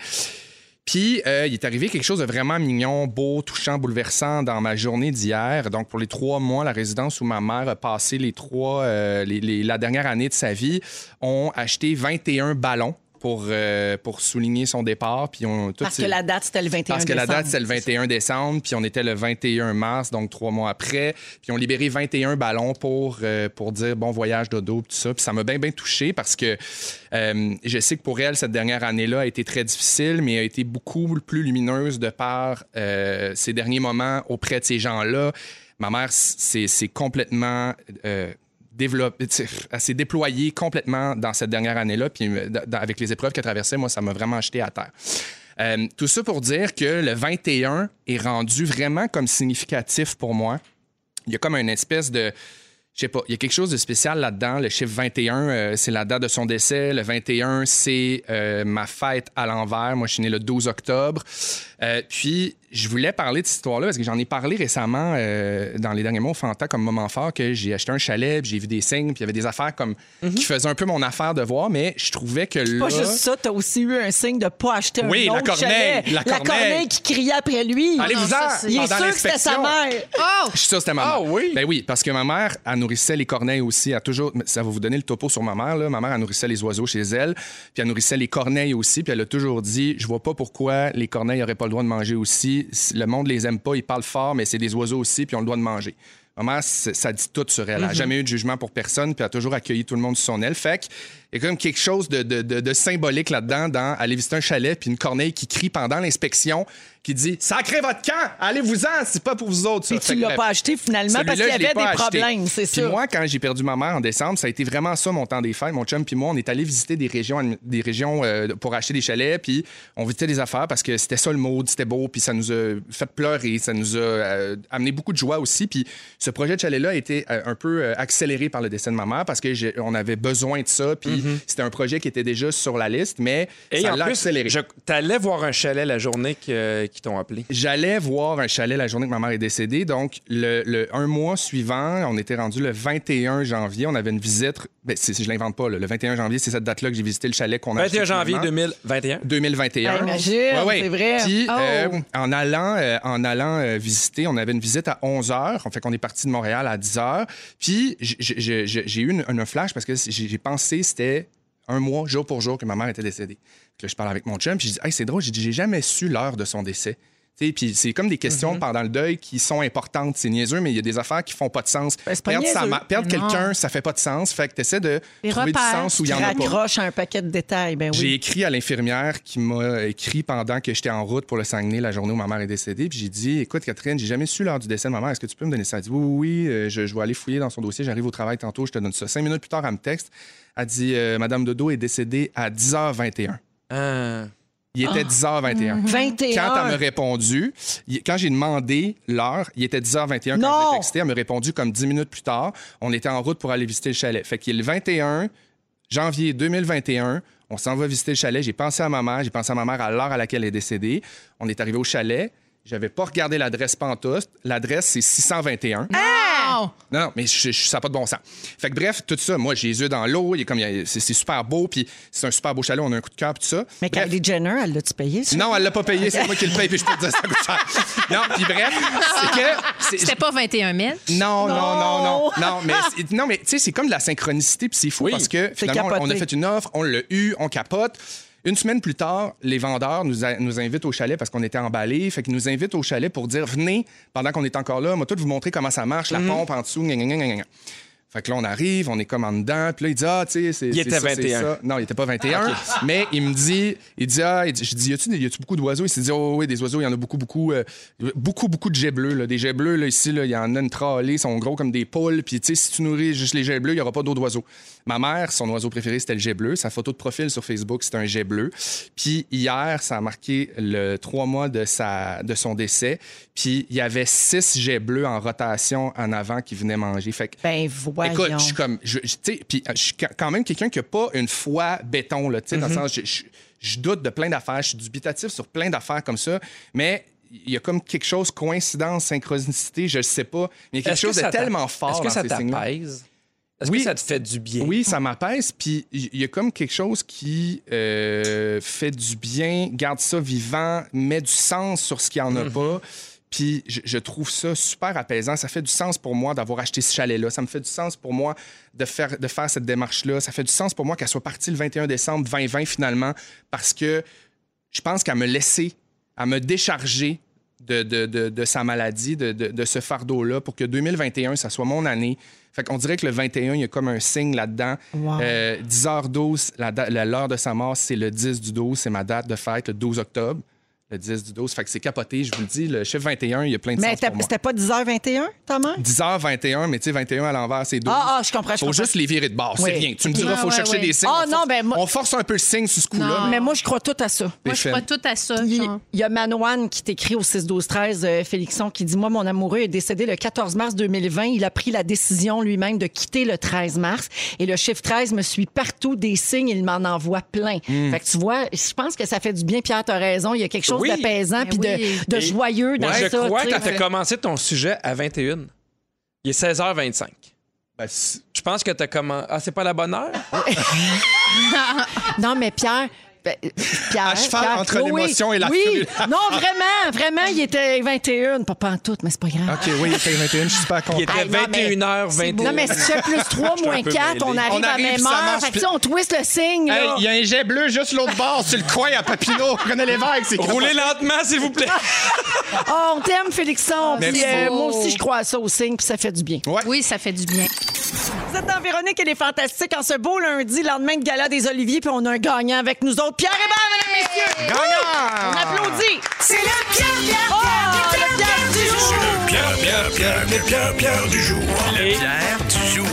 Puis, euh, il est arrivé quelque chose de vraiment mignon, beau, touchant, bouleversant dans ma journée d'hier. Donc, pour les trois mois, la résidence où ma mère a passé les trois, euh, la dernière année de sa vie, ont acheté 21 ballons pour, euh, pour souligner son départ. Puis, on, toutes Parce ces- que la date, c'était le 21 parce que la décembre. date, c'est le 21 décembre, puis on était le 21 mars, donc trois mois après. Puis on libéré 21 ballons pour, euh, pour dire bon voyage dodo, tout ça. Puis ça m'a bien, bien touché parce que euh, je sais que pour elle, cette dernière année-là a été très difficile, mais a été beaucoup plus lumineuse de par ces derniers moments auprès de ces gens-là. Ma mère, c'est complètement. Elle s'est déployée complètement dans cette dernière année-là, puis euh, avec les épreuves qu'elle traversait, moi, ça m'a vraiment jeté à terre. Euh, tout ça pour dire que le 21 est rendu vraiment comme significatif pour moi. Il y a comme une espèce de. Je sais pas, il y a quelque chose de spécial là-dedans. Le chiffre 21, euh, c'est la date de son décès. Le 21, c'est euh, ma fête à l'envers. Moi, je suis né le 12 octobre. Euh, puis, je voulais parler de cette histoire-là parce que j'en ai parlé récemment euh, dans les derniers mois au Fanta comme moment fort que j'ai acheté un chalet, puis j'ai vu des signes, puis il y avait des affaires comme qui faisaient un peu mon affaire de voir, mais je trouvais que là. Pas juste ça, t'as aussi eu un signe de pas acheter un Oui, la autre corneille, chalet. la corneille. qui criait après lui. Allez-vous-en! Il est sûr que c'était sa mère. Oh! Je suis sûr que c'était ma mère. Ah oui? Ben oui, parce que ma mère, elle nourrissait les corneilles aussi. A toujours, ça va vous donner le topo sur ma mère. Là. Ma mère, elle nourrissait les oiseaux chez elle. Puis elle nourrissait les corneilles aussi. Puis elle a toujours dit Je vois pas pourquoi les corneilles n'auraient pas le droit de manger aussi. Le monde les aime pas, ils parlent fort, mais c'est des oiseaux aussi, puis ont le droit de manger. Ma mère, c'est- ça dit tout sur elle. Elle n'a jamais eu de jugement pour personne, puis elle a toujours accueilli tout le monde sous son aile. Fait y a quand même quelque chose de, de- de- de symbolique là-dedans, dans aller visiter un chalet, puis une corneille qui crie pendant l'inspection, qui dit Sacrez votre camp, allez-vous-en, c'est pas pour vous autres. ça. Puis Fait tu l'as pas acheté finalement parce qu'il y avait des acheté. problèmes, c'est Puis ça. moi, quand j'ai perdu ma mère en décembre, ça a été vraiment ça mon temps des fêtes. Mon chum puis moi, on est allé visiter des régions, des régions euh, pour acheter des chalets, puis on visitait des affaires parce que c'était ça le mode, c'était beau, puis ça nous a fait pleurer, ça nous a euh, amené beaucoup de joie aussi. Puis Ce projet de chalet-là a été euh, un peu euh, accéléré par le décès de ma mère parce que on avait besoin de ça. Puis c'était un projet qui était déjà sur la liste, mais Et ça en l'a plus, accéléré. je- t'allais voir un chalet la journée que- qu'ils t'ont appelé? J'allais voir un chalet la journée que ma mère est décédée. Donc, le, le- un mois suivant, on était rendu le 21 janvier. On avait une visite. Ben, c'est- je l'invente pas. là. Le 21 janvier, c'est cette date-là que j'ai visité le chalet qu'on a 21 acheté janvier finalement. 2021. 2021. Ah, imagine, Ouais, ouais. c'est vrai. Puis, Oh. euh, en allant, euh, en allant euh, visiter, on avait une visite à 11 h. On fait qu'on est parti de Montréal à 10 h. Puis, j'ai eu un flash parce que j'ai j'ai pensé c'était un mois, jour pour jour, que ma mère était décédée. Puis là, je parle avec mon chum, puis je dis, hey, c'est drôle, j'ai jamais su l'heure de son décès. Puis c'est comme des questions pendant le deuil qui sont importantes. C'est niaiseux, mais il y a des affaires qui font pas de sens. Ben, pas perdre sa quelqu'un, ça fait pas de sens. Fait que tu essaies de Les trouver repères, du sens où il y en Tu a pas. un paquet de détails, ben J'ai écrit à l'infirmière qui m'a écrit pendant que j'étais en route pour le Saguenay la journée où ma mère est décédée. Puis j'ai dit Écoute, Catherine, j'ai jamais su l'heure du décès de ma mère. Est-ce que tu peux me donner ça? Elle dit Oui, oui, oui, euh, je, je vais aller fouiller dans son dossier. J'arrive au travail tantôt, je te donne ça. Cinq minutes plus tard, elle me texte. Elle dit euh, Madame Dodo est décédée à 10h21. Ah. Il était 10h21. 21. Quand elle m'a répondu, quand j'ai demandé l'heure, il était 10h21 quand je l'ai texté. Elle m'a répondu comme 10 minutes plus tard. On était en route pour aller visiter le chalet. Fait qu'il est le 21 janvier 2021. On s'en va visiter le chalet. J'ai pensé à ma mère. J'ai pensé à ma mère à l'heure à laquelle elle est décédée. On est arrivé au chalet. J'avais pas regardé l'adresse pantoute. L'adresse, c'est 621. Oh! Non, non, mais je, je- ça n'a pas de bon sens. Fait que bref, tout ça, moi, j'ai les yeux dans l'eau. il est comme, il y a- C'est c'est super beau. Puis c'est un super beau chalet. On a un coup de cœur. Puis tout ça. Mais Bref. Kylie Jenner, elle l'a-tu payé? ça? Non, elle l'a pas payé, c'est moi qui le paye, puis je peux te dire ça coûte cher. Non, puis bref, c'est que. c'est- C'était pas 21 000. Non, non, non, non, Non. non, mais c'est- non, mais tu sais, c'est comme de la synchronicité, puis c'est fou Oui. parce que finalement, on- on a capoté. fait une offre, on l'a eu, on capote. Une semaine plus tard, les vendeurs nous, a- nous invitent au chalet parce qu'on était emballés. Fait qu'ils nous invitent au chalet pour dire venez, pendant qu'on est encore là, moi, tout vous montrer comment ça marche, la Mhm. pompe en dessous, gna, gna, gna. Fait que là, on arrive, on est comme en dedans. Puis là, il dit, ah, tu sais, c'est. Il était ça, c'est 21. ça. Non, il était pas 21. Mais il me dit, il dit, ah, il dit- je dis, y a-tu y a-tu beaucoup d'oiseaux? Il s'est dit, oh, oui, des oiseaux, il y en a beaucoup, beaucoup, euh, beaucoup, beaucoup de jets bleus. Là. Des jets bleus, là, ici, là, il y en a une tralée, ils sont gros comme des poules. Puis, tu sais, si tu nourris juste les jets bleus, il n'y aura pas d'autres oiseaux. Ma mère, son oiseau préféré, c'était le jet bleu. Sa photo de profil sur Facebook, c'était un jet bleu. Puis, hier, ça a marqué le trois mois de, sa, de son décès. Puis, il y avait six jets bleus en rotation en avant qui venaient manger. Fait que, Ben voyons. Écoute, je suis comme. je- je- tu sais, puis euh, je suis quand même quelqu'un qui n'a pas une foi béton, là, tu sais, dans le sens, je, doute de plein d'affaires, je suis dubitatif sur plein d'affaires comme ça, mais il y a comme quelque chose, coïncidence, synchronicité, je ne sais pas, mais il y a quelque chose de tellement fort Est-ce que ça t'apaise? Est-ce Oui. que ça te fait du bien? Oui, ça m'apaise. Puis il y a comme quelque chose qui euh, fait du bien, garde ça vivant, met du sens sur ce qu'il n'y en a pas. Puis je, je trouve ça super apaisant. Ça fait du sens pour moi d'avoir acheté ce chalet-là. Ça me fait du sens pour moi de faire, de faire cette démarche-là. Ça fait du sens pour moi qu'elle soit partie le 21 décembre 2020 finalement parce que je pense qu'à me laisser, à me décharger de, de, de, de sa maladie, de, ce fardeau-là, pour que 2021, ça soit mon année. Fait qu'on dirait que le 21, il y a comme un signe là-dedans. Wow. Euh, 10h12, la da- la- l'heure de sa mort, c'est le 10 du 12, c'est ma date de fête, le 12 octobre. Le 10 du 12. Fait que c'est capoté, je vous le dis. Le chiffre 21, il y a plein de Mais t'as- c'était pas 10h21, ta mère? 10h21, mais tu sais, 21 à l'envers, c'est 12. Ah, ah, je comprends, je Faut comprends. juste les virer de bord, c'est rien. Tu me diras, faut ouais, chercher ouais. des signes. Ah, on non, force- ben, moi- On force un peu le signe sur ce coup-là. Mais- Mais moi, je crois tout à ça. Moi, je crois tout à ça. Il y a Manoine qui t'écrit au 6-12-13, euh, Félixon, qui dit Moi, mon amoureux est décédé le 14 mars 2020. Il a pris la décision lui-même de quitter le 13 mars. Et le chiffre 13 me suit partout des signes. Il m'en envoie plein. Hmm. Fait que tu vois, je pense que ça fait du bien, Pierre, tu raison. Il y a quelque chose Oui. d'apaisant Ben puis oui. de, de Et- joyeux dans Moi, je ça. crois tu que tu as commencé ton sujet à 21. Il est 16h25. Ben, Je pense que tu as commencé. Ah, c'est pas la bonne heure? Non, mais Pierre. Ben, Pierre, À cheval Pierre, entre l'émotion et la Oui, non, vraiment, vraiment, il était 21. Pas en tout, mais c'est pas grave. OK, oui, il était 21, je suis super content. Il était Hey, non, mais 21h21. Non, mais si tu fais plus 3 suis un moins peu 4, on arrive, On à arrive, même ça heure. Fait que puis- ça, on twist le signe. Hey, il y a un jet bleu juste l'autre bord, sur le coin à Papineau. René Lévesque, c'est Roulez lentement, s'il vous plaît. Oh, on t'aime, Félixon. Puis, Merci. euh, moi aussi, je crois à ça au signe, puis ça fait du bien. Ouais. Oui, ça fait du bien. Vous êtes dans Véronique, elle est fantastique. En ce beau lundi, lendemain de gala des Oliviers, puis on a un gagnant avec nous autres. Pierre Hébert, mesdames, messieurs. Gagnant! On applaudit. C'est le Pierre, Pierre, Oh, Pierre, le Pierre du jour. Pierre, Pierre, Pierre, Pierre, Pierre, Pierre du jour. Et, Pierre du jour.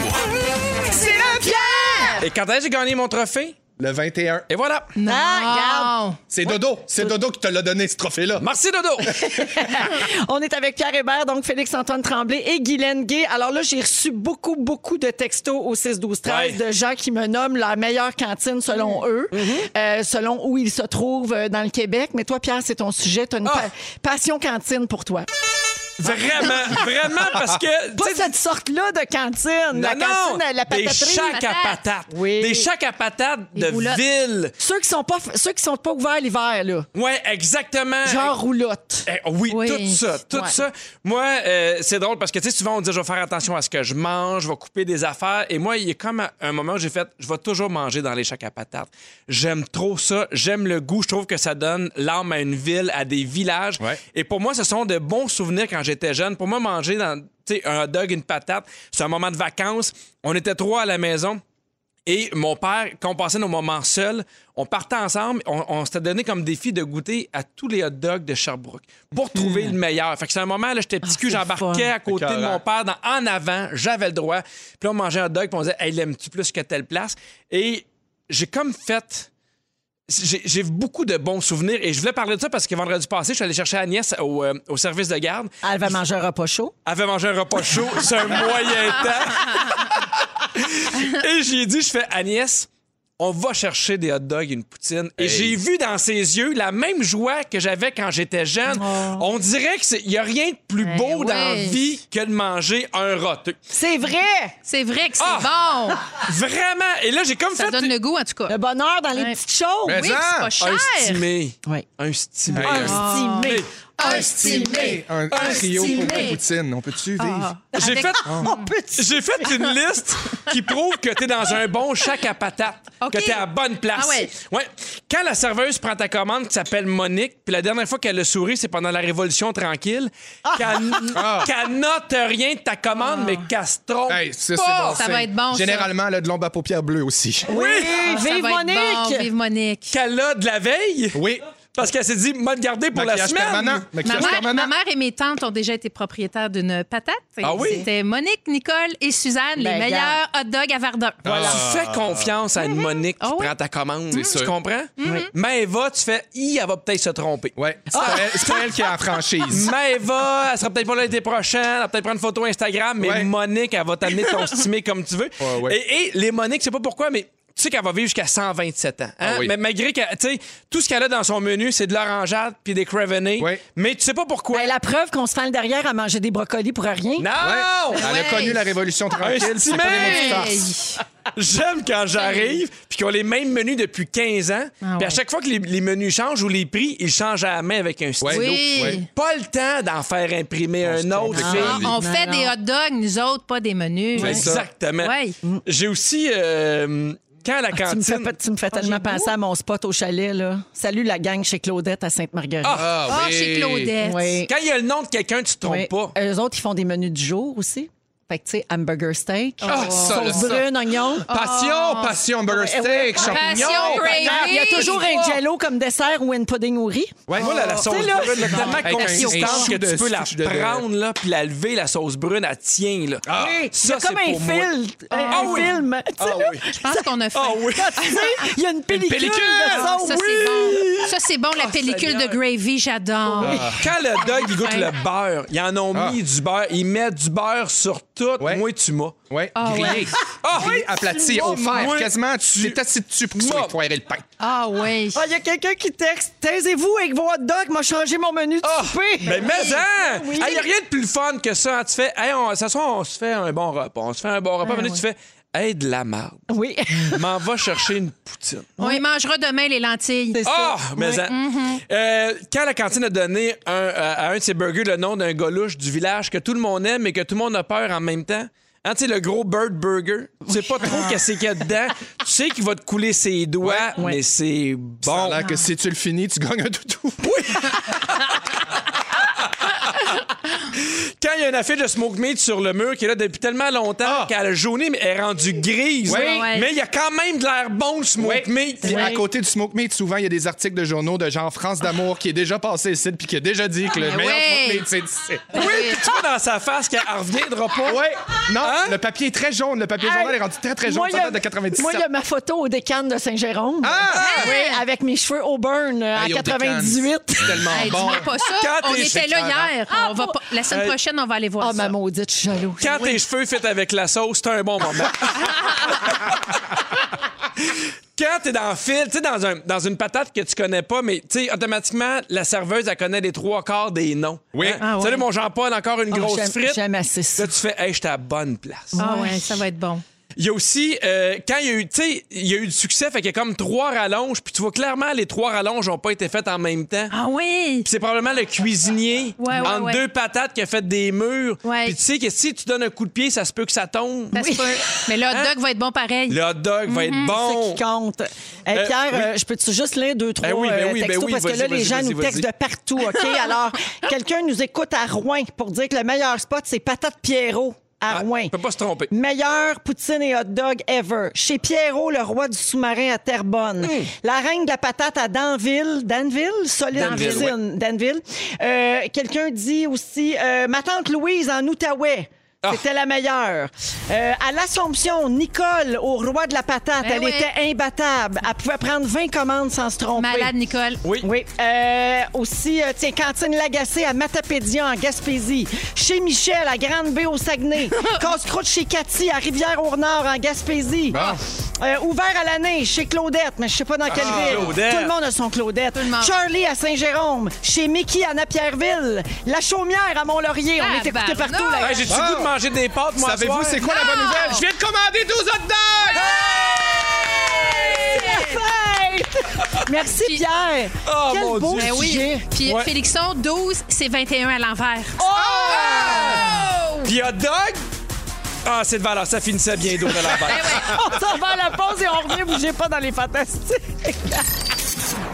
C'est le Pierre. et quand est-ce que j'ai gagné mon trophée? Le 21. Et voilà. Ah, Non. C'est Dodo. C'est Dodo qui te l'a donné, ce trophée-là. Merci, Dodo. On est avec Pierre Hébert, donc Félix-Antoine Tremblay et Guylaine Gay. Alors là, j'ai reçu beaucoup, beaucoup de textos au 6-12-13 Ouais. de gens qui me nomment la meilleure cantine selon eux, euh, selon où ils se trouvent euh, dans le Québec. Mais toi, Pierre, c'est ton sujet. Tu as une Ah. pa- passion cantine pour toi. Vraiment, vraiment, parce que. Pas tu sais, cette sorte-là de cantine. la non, cantine, la des pataterie. chacs à patates. Oui. Des chacs à patates Des de roulottes. ville. Ceux qui sont pas, ceux qui sont pas ouverts l'hiver, là. Ouais, exactement. Genre roulotte. Eh, oui, Oui. tout ça, tout Ouais. ça. Moi, euh, c'est drôle parce que, tu sais, souvent, on dit, je vais faire attention à ce que je mange, je vais couper des affaires. Et moi, il y a comme un moment où j'ai fait, je vais toujours manger dans les chacs à patates. J'aime trop ça. J'aime le goût. Je trouve que ça donne l'âme à une ville, à des villages. Ouais. Et pour moi, ce sont de bons souvenirs quand j'étais jeune. Pour moi, manger dans, un hot dog, une patate, c'est un moment de vacances. On était trois à la maison. Et mon père, quand on passait nos moments seuls, on partait ensemble, on, on s'était donné comme défi de goûter à tous les hot dogs de Sherbrooke pour trouver le meilleur. Fait que c'est un moment, là, j'étais petit Ah, cul, j'embarquais à côté de mon père dans- en avant, j'avais le droit. Puis là, on mangeait un hot dog, puis on disait, hey, l'aimes-tu plus que telle place? Et j'ai comme fait. J'ai beaucoup de bons souvenirs et je voulais parler de ça parce que vendredi passé, je suis allé chercher Agnès au, euh, au service de garde. Elle va manger un repas chaud. Elle avait mangé un repas chaud, c'est un moyen temps. et j'ai dit, je fais Agnès, on va chercher des hot dogs et une poutine. Et Hey. j'ai vu dans ses yeux la même joie que j'avais quand j'étais jeune. On dirait qu'il n'y a rien de plus Ben beau dans la vie que de manger un rôti. C'est vrai! C'est vrai que c'est Ah! bon. Vraiment. Et là, j'ai comme Ça fait donne le goût, en tout cas. Le bonheur dans les Ouais. petites choses. Mais Oui, c'est pas un cher. stimé. Oui. Un stimé. Hey, Un stimé. Un stimé. Un, un trio pour une poutine. On peut-tu vivre? J'ai Avec- fait... On peut J'ai fait une liste qui prouve que t'es dans un bon chac à patates, OK. que t'es à la bonne place. Ah ouais. Quand la serveuse prend ta commande qui s'appelle Monique, puis la dernière fois qu'elle a souri, c'est pendant la Révolution tranquille, qu'elle Ah. note rien de ta commande, mais qu'elle se trompe Hey, ça, c'est pas. bon. Ça va être bon, ça. Généralement, elle a de l'ombre à paupières bleues aussi. Oui, Ah, vive Monique! bon. Vive Monique. Qu'elle a de la veille, Oui. Parce qu'elle s'est dit, m'a le garder pour la semaine. permanent. Ma mère, permanent. ma mère et mes tantes ont déjà été propriétaires d'une patate. Ah oui? C'était Monique, Nicole et Suzanne, les Ben, meilleurs hot dogs à Verdun. Voilà. Tu fais confiance à une Monique qui Ah oui. prend ta commande. C'est Tu sûr. comprends? Mais Eva, tu fais, Hi, elle va peut-être se tromper. Ouais. C'est pas, elle- c'est pas elle qui a la franchise. Mais Eva, elle sera peut-être pas là l'été prochain, elle va peut-être prendre une photo Instagram, mais Ouais. Monique, elle va t'amener ton stimé comme tu veux. Ouais, ouais. Et, et les Monique, c'est pas pourquoi, mais tu sais qu'elle va vivre jusqu'à 127 ans. hein? Ah oui. Mais malgré que, tu sais, tout ce qu'elle a dans son menu, c'est de l'orangeade puis des cravenés. Ouais. Mais tu sais pas pourquoi. Ben, la preuve qu'on se le derrière à manger des brocolis pour rien. Non! Ouais. Elle a connu la révolution tranquille. C'est pas des Hey. farce. J'aime quand j'arrive puis qu'ils ont les mêmes menus depuis 15 ans. Ah Puis à chaque fois que les, les menus changent ou les prix, ils changent à la main avec un stylo. Oui. Pas le temps d'en faire imprimer On un autre. Ah, on fait non. des hot dogs, nous autres, pas des menus. Exactement. Ouais. J'ai aussi, euh, quand à la Tu me fais, cantine. tu me fais tellement penser à mon spot au chalet. Là. Salut la gang chez Claudette à Sainte-Marguerite. Ah, Ah, chez Claudette. oui. Quand il y a le nom de quelqu'un, tu te trompes Oui. pas. Eux autres, ils font des menus du jour aussi. Fait que, tu sais, hamburger steak, Ah, ça, sauce ça. brune, oignon. Passion, passion, burger steak, champignons. Passion gravy. Il y a toujours un jello comme dessert ou une pudding au riz. Ouais, moi, la, la sauce C'est là. brune, là, tellement Avec un- un consistante que chou de- tu peux la de- prendre là, puis la lever, la sauce brune, elle tient. Là. Ah. Ça, comme c'est un pour moi. fil, un, Ah oui. film. Tu sais, Ah là, oui. Je pense qu'on a fait. Ah oui. tu sais, il y a une pellicule, pellicule. de sauce. Ça, Oui. c'est bon. Ça, c'est bon, la pellicule de gravy, j'adore. Quand le dog, il goûte le beurre, ils en ont Ah. mis du beurre. Ils mettent du beurre sur tout. Ouais. Moi, tu m'as. Ouais, Ah, grillé. ouais. Ah, Grillé, aplati, au fer. Quasiment, tu t'es assis dessus pour qu'il soit Moi. foiré le pain. Ah, oui. Ah, Il y a quelqu'un qui texte Taisez-vous avec vos hot dogs, m'a changé mon menu de Ah, souper. ben, mais hein! Oui. Il n'y a rien de plus fun que ça. hein. Tu fais, hey, on, ce soir, on se fait un bon repas. On se fait un bon repas. Ah, mais là, ouais. tu fais, hey, de la merde. Oui, M'en va chercher une poutine. On y mangera demain les lentilles. c'est ça. Ah! mais Oui. hein. Euh, quand la cantine a donné un- euh, à un de ses burgers le nom d'un gaulouche du village que tout le monde aime et que tout le monde a peur en même temps, hein, tu sais, le gros bird burger, tu sais pas trop qu'est-ce qu'il y a dedans. Tu sais qu'il va te couler ses doigts, Ouais. mais c'est Ça a bon. que si tu le finis, tu gagnes un toutou. Quand il y a une affiche de smoke meat sur le mur qui est là depuis tellement longtemps Ah. qu'elle a jauni, mais elle est rendue grise. Oui. Ouais. Mais il y a quand même de l'air bon, le smoke meat. Puis à côté du smoke meat, souvent, il y a des articles de journaux de genre France d'amour qui est déjà passé ici puis qui a déjà dit que le Ah, meilleur ouais. smoke meat, c'est ici. Oui, puis tu vois dans sa face qu'elle ne reviendra pas. Ouais. Non, Hein? le papier est très jaune. Le papier journal est rendu très, très jaune. Moi, Ça il y a- date de 97. Moi, il y a ma photo au décan de Saint-Jérôme. Ah! Oui, avec mes cheveux Auburn euh, Hey, en au décan, 98. C'est tellement Hey, bon. dis-moi pas ça. Quand on t'es était là hier. On va pas- La semaine Hey. prochaine, on va aller voir Ah, ça. ma maudite, je suis jalouse. Quand tes cheveux fit avec la sauce, c'est un bon moment. Quand t'es dans le fil, tu sais, dans, un, dans une patate que tu connais pas, mais tu sais, automatiquement, la serveuse, elle connaît les trois quarts des noms. Oui. Hein? Ah ouais. Salut, mon Jean-Paul, encore une Ah, grosse j'aime- frite. J'aime assez ça. Là, tu fais, hey, j'étais à la bonne place. Ah ouais, ça va être bon. Il y a aussi, euh, quand il y a eu, tu sais, il y a eu du succès, fait qu'il y a comme trois rallonges, puis tu vois clairement, les trois rallonges n'ont pas été faites en même temps. Ah oui! Puis c'est probablement le cuisinier Ouais, ouais, entre ouais. deux patates qui a fait des murs. Ouais. Puis tu sais que si tu donnes un coup de pied, ça se peut que ça tombe. Ça se peut. Mais le hot Hein? dog va être bon pareil. Le hot dog va être C'est bon. ça qui compte. Hey, Euh, Pierre, oui. euh, je peux-tu juste lire deux, trois Ben oui, ben euh, oui, ben textos? oui, parce que vas-y, là, les vas-y, gens vas-y, nous textent vas-y. de partout, OK? Alors, quelqu'un nous écoute à Rouen pour dire que le meilleur spot, c'est Patate Pierrot à Ah, Rouen. peut pas se tromper. Meilleur poutine et hot dog ever. Chez Pierrot, le roi du sous-marin à Terrebonne. Hmm. La reine de la patate à Danville. Danville? Solide Danville, cuisine. Danville. Euh, Quelqu'un dit aussi euh, ma tante Louise en Outaouais. Ah. C'était la meilleure. Euh, à l'Assomption, Nicole, au roi de la patate, Ben elle oui. était imbattable. Elle pouvait prendre 20 commandes sans se tromper. Malade, Nicole. Oui. Oui. Euh, aussi, euh, tiens, Cantine Lagacé à Matapédia en Gaspésie. Chez Michel à Grande-Baie au Saguenay. Casse-croûte chez Cathy à Rivière-au-Nord en Gaspésie. Euh, ouvert à l'année chez Claudette, mais je sais pas dans quelle Ah, ville. Claudette. Tout le monde a son Claudette. le monde. Charlie à Saint-Jérôme. Chez Mickey à Napierville. La Chaumière à Mont-Laurier. On est écouté Tabarnak. partout. Là. Hey, Ah. manger des pâtes, moi, Savez-vous c'est quoi la bonne nouvelle? Je viens de commander 12 hot dogs! Fête! Merci, Puis- Pierre. Oh, Quel mon beau Dieu. Ben oui. sujet. Puis Ouais. Félixon, 12, c'est 21 à l'envers. Puis hot dog? Ah, c'est de valeur. Ça finissait bien d'eau de la On s'en va à la pause et on revient. Bougez pas dans les fantastiques.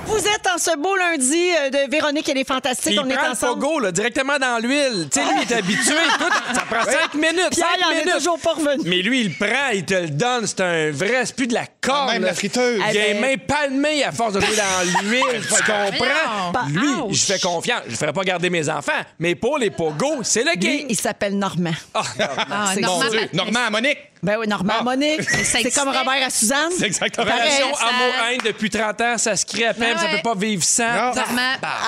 Vous êtes en ce beau lundi euh, de Véronique et les Fantastiques. On est prend le ensemble. pogo là, directement dans l'huile. Tu sais, lui, il est habitué. Tout, ça prend 5 minutes. Pierre, cinq il en est minutes. toujours pas revenu. Mais lui, il le prend, il te le donne. C'est un vrai, c'est plus de la corne. Même la friteuse. Il a les mains palmées à force de jouer dans l'huile. tu comprends? Lui, je fais confiance. Je ne ferai pas garder mes enfants. Mais pour les pogos, c'est le Lui, king. il s'appelle Normand. Ah, Ah, C'est Normand, mon Dieu. mais- Normand, Monique. Ben oui, Normand Ah. Monique. C'est comme Robert à Suzanne. C'est exactement relation amour-haine depuis 30 ans, ça se crée à peine, Ah ça peut pas vivre sans.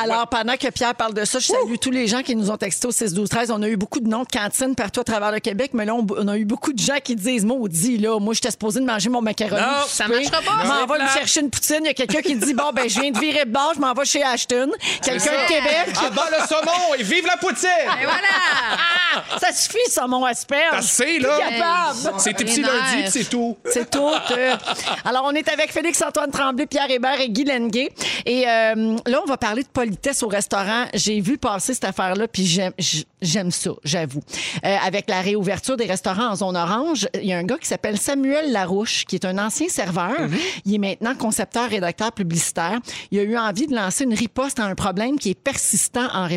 Alors, pendant que Pierre parle de ça, je salue tous les gens qui nous ont texté au 6 12 13 On a eu beaucoup de noms de cantines partout à travers le Québec, mais là, on, on a eu beaucoup de gens qui disent Maudit, là, moi, j'étais supposé de manger mon macaroni. Non, ça marchera pas. Je m'en C'est vais me chercher une poutine. Il y a quelqu'un qui dit Bon, ben, je viens de virer de bord, je m'en vais chez Ashton. Quelqu'un de Québec. Ah, bas le saumon et vive la poutine! Et voilà! Ça suffit, ça, mon asperge. Plus là? capable. C'est tes petits lundis, c'est tout. C'est tout. euh. Alors, on est avec Félix-Antoine Tremblay, Pierre Hébert et Guy Lenguet. Et euh, là, on va parler de politesse au restaurant. J'ai vu passer cette affaire-là, puis j'aime, ça, j'avoue. Euh, avec la réouverture des restaurants en zone orange, il y a un gars qui s'appelle Samuel Larouche, qui est un ancien serveur. Il est maintenant concepteur, rédacteur publicitaire. Il a eu envie de lancer une riposte à un problème qui est persistant en,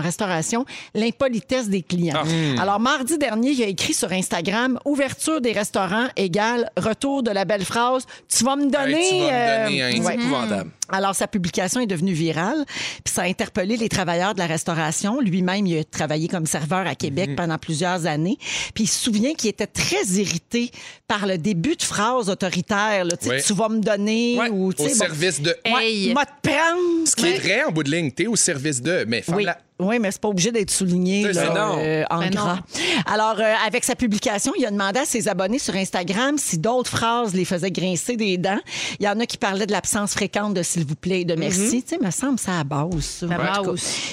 restauration, l'impolitesse des clients. Alors, mardi dernier, il a écrit sur Instagram ouverture des restaurants égale retour de la belle phrase tu vas me donner. Hey, tu vas me euh, donner, hein, ouais. Épouvantable. Alors, sa publication est devenue virale, puis ça a interpellé les travailleurs de la restauration. Lui-même, il a travaillé comme serveur à Québec Mhm. pendant plusieurs années. Puis il se souvient qu'il était très irrité par le début de phrase autoritaire. Là, tu sais, Ouais. Tu vas me donner Ouais. ou... Au bon, service de. Hey. m'a te prendre. Ce qui est vrai en bout de ligne, t'es au service de. Mais femme Oui. la- Oui, mais c'est pas obligé d'être souligné là. Non. euh, en non. gras. Alors, euh, avec sa publication, il a demandé à ses abonnés sur Instagram si d'autres phrases les faisaient grincer des dents. Il y en a qui parlaient de l'absence fréquente de s'il vous plaît et de merci. Tu sais, me semble ça à base. Ça.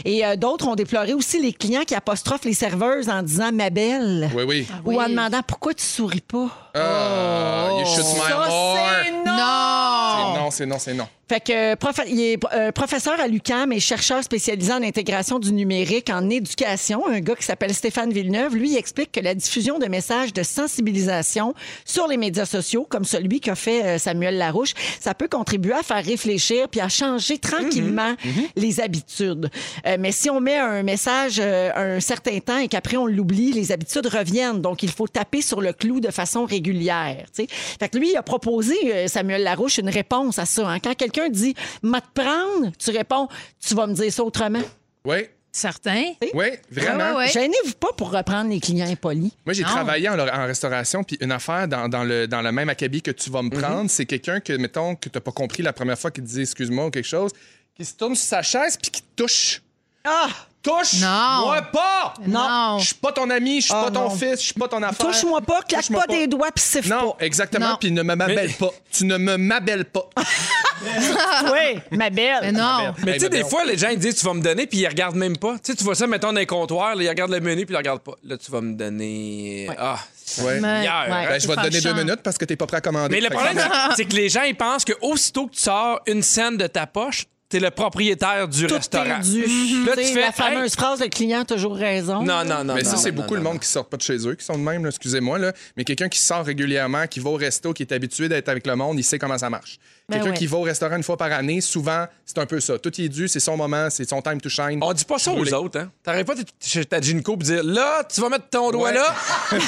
Et euh, d'autres ont déploré aussi les clients qui apostrophent les serveuses en disant ma belle. Oui, oui. Ou en demandant pourquoi tu souris pas. Ah, you my Ça, c'est non! Non! Non. Non, c'est non, c'est non. Fait que prof- il est euh, professeur à l'UCAM et chercheur spécialisé en intégration du numérique en éducation. Un gars qui s'appelle Stéphane Villeneuve, lui, il explique que la diffusion de messages de sensibilisation sur les médias sociaux, comme celui qu'a fait euh, Samuel Larouche, ça peut contribuer à faire réfléchir puis à changer tranquillement les habitudes. Euh, mais si on met un message euh, un certain temps et qu'après on l'oublie, les habitudes reviennent. Donc, il faut taper sur le clou de façon régulière. tu sais. Fait que lui, il a proposé, euh, Samuel Larouche, une réponse à ça. hein. Quand quelqu'un dit « m'a te prendre », tu réponds « tu vas me dire ça autrement Oui, Certain. oui, vraiment. Ouais, ouais, ouais. Gênez-vous pas pour reprendre les clients impolis. Moi, j'ai Non. travaillé en, en restauration, puis une affaire dans, dans le, dans le même acabit que tu vas me Mhm. prendre, c'est quelqu'un que, mettons, que tu n'as pas compris la première fois qui te dit excuse-moi ou quelque chose, qui se tourne sur sa chaise puis qui te touche. Ah! Touche! Non. Moi pas! Non. Je suis pas ton ami, je suis Ah, pas ton non. fils, je suis pas ton affaire. Touche-moi pas, claque Touche-moi pas, des doigts puis siffle Non, exactement, Non. puis ne me m'appelle Mais- pas. Tu ne me m'appelles pas. pas. Oui, ma belle. Mais non. Mais Hey, tu sais, des fois, les gens ils disent tu vas me donner, puis ils regardent même pas. Tu sais, tu vois ça, mettons, dans les comptoirs, là, ils regardent le menu, puis ils regardent pas. Là, tu vas me donner. Ah, Ouais. Mais- hier, ouais. Ben, je vais te donner deux fâchant. minutes parce que t'es pas prêt à commander. Mais le Fait que- problème, c'est- c'est que les gens, ils pensent que aussitôt que tu sors une scène de ta poche, t'es le propriétaire du Tout restaurant. est dû. Là, Tu sais, tu fais, la fameuse hey. phrase, le client a toujours raison. Non, non, non. Mais non, ça, c'est non, beaucoup non, le non. monde qui sort pas de chez eux, qui sont de même, là, excusez-moi, là. mais quelqu'un qui sort régulièrement, qui va au resto, qui est habitué d'être avec le monde, il sait comment ça marche. Ben Quelqu'un ouais. qui va au restaurant une fois par année, souvent, c'est un peu ça. Tout y est dû, c'est son moment, c'est son time to shine. On dit pas ça aux autres, hein? T'arrives pas chez ta gynéco et dire là, tu vas mettre ton doigt Ouais. là, puis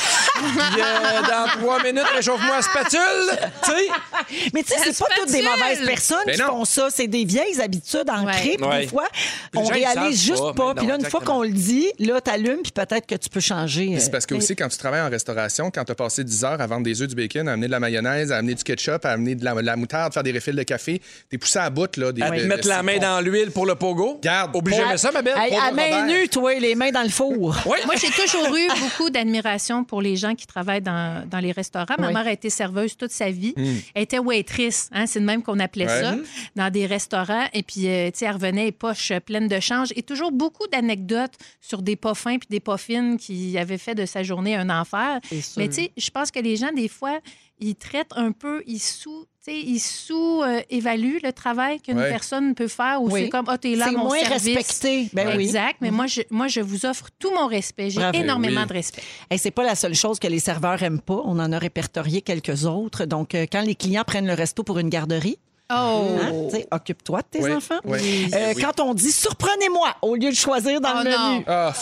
euh, dans trois minutes, réchauffe-moi la spatule. Tu sais? Mais tu sais, c'est pas toutes des mauvaises personnes Mais qui non. font ça. C'est des vieilles habitudes ancrées. puis Ouais. Des fois, Les on réalise juste pas, Puis là, une fois qu'on le dit, là, t'allumes, puis peut-être que tu peux changer. C'est parce que euh, aussi, quand tu travailles en restauration, quand tu as passé 10 heures à vendre des œufs, du bacon, à amener de la mayonnaise, à amener du ketchup, à amener de la, de la moutarde, faire des refils de café, t'es poussé à bout, là. Des, À te de- mettre de- la main dans l'huile pour le pogo? Garde. De ça, ma belle? Hey, à main nue, toi, les mains dans le four. Oui. Moi, j'ai toujours eu beaucoup d'admiration pour les gens qui travaillent dans, dans les restaurants. Ma Oui. mère a été serveuse toute sa vie. Elle était waitress, hein, c'est de même qu'on appelait Ouais. ça, dans des restaurants. Et puis, euh, tu sais, elle revenait les poches pleines de change. Et toujours beaucoup d'anecdotes sur des pas fins puis des pas fines qui avaient fait de sa journée un enfer. Mais tu sais, je pense que les gens, des fois, ils traitent un peu, ils sous... tu sais, Ils sous-évaluent le travail qu'une Ouais. personne peut faire ou Oui. c'est comme, ah, t'es là, C'est mon moins service. respecté. Ben oui. Exact, mais moi je, moi, je vous offre tout mon respect. J'ai énormément Oui. de respect. Et c'est pas la seule chose que les serveurs aiment pas. On en a répertorié quelques autres. Donc, euh, quand les clients prennent le resto pour une garderie, Oh! hein, tu sais, occupe-toi de tes Oui, enfants. oui. Euh, Oui. Quand on dit surprenez-moi au lieu de choisir dans Oh le non. menu. Ah,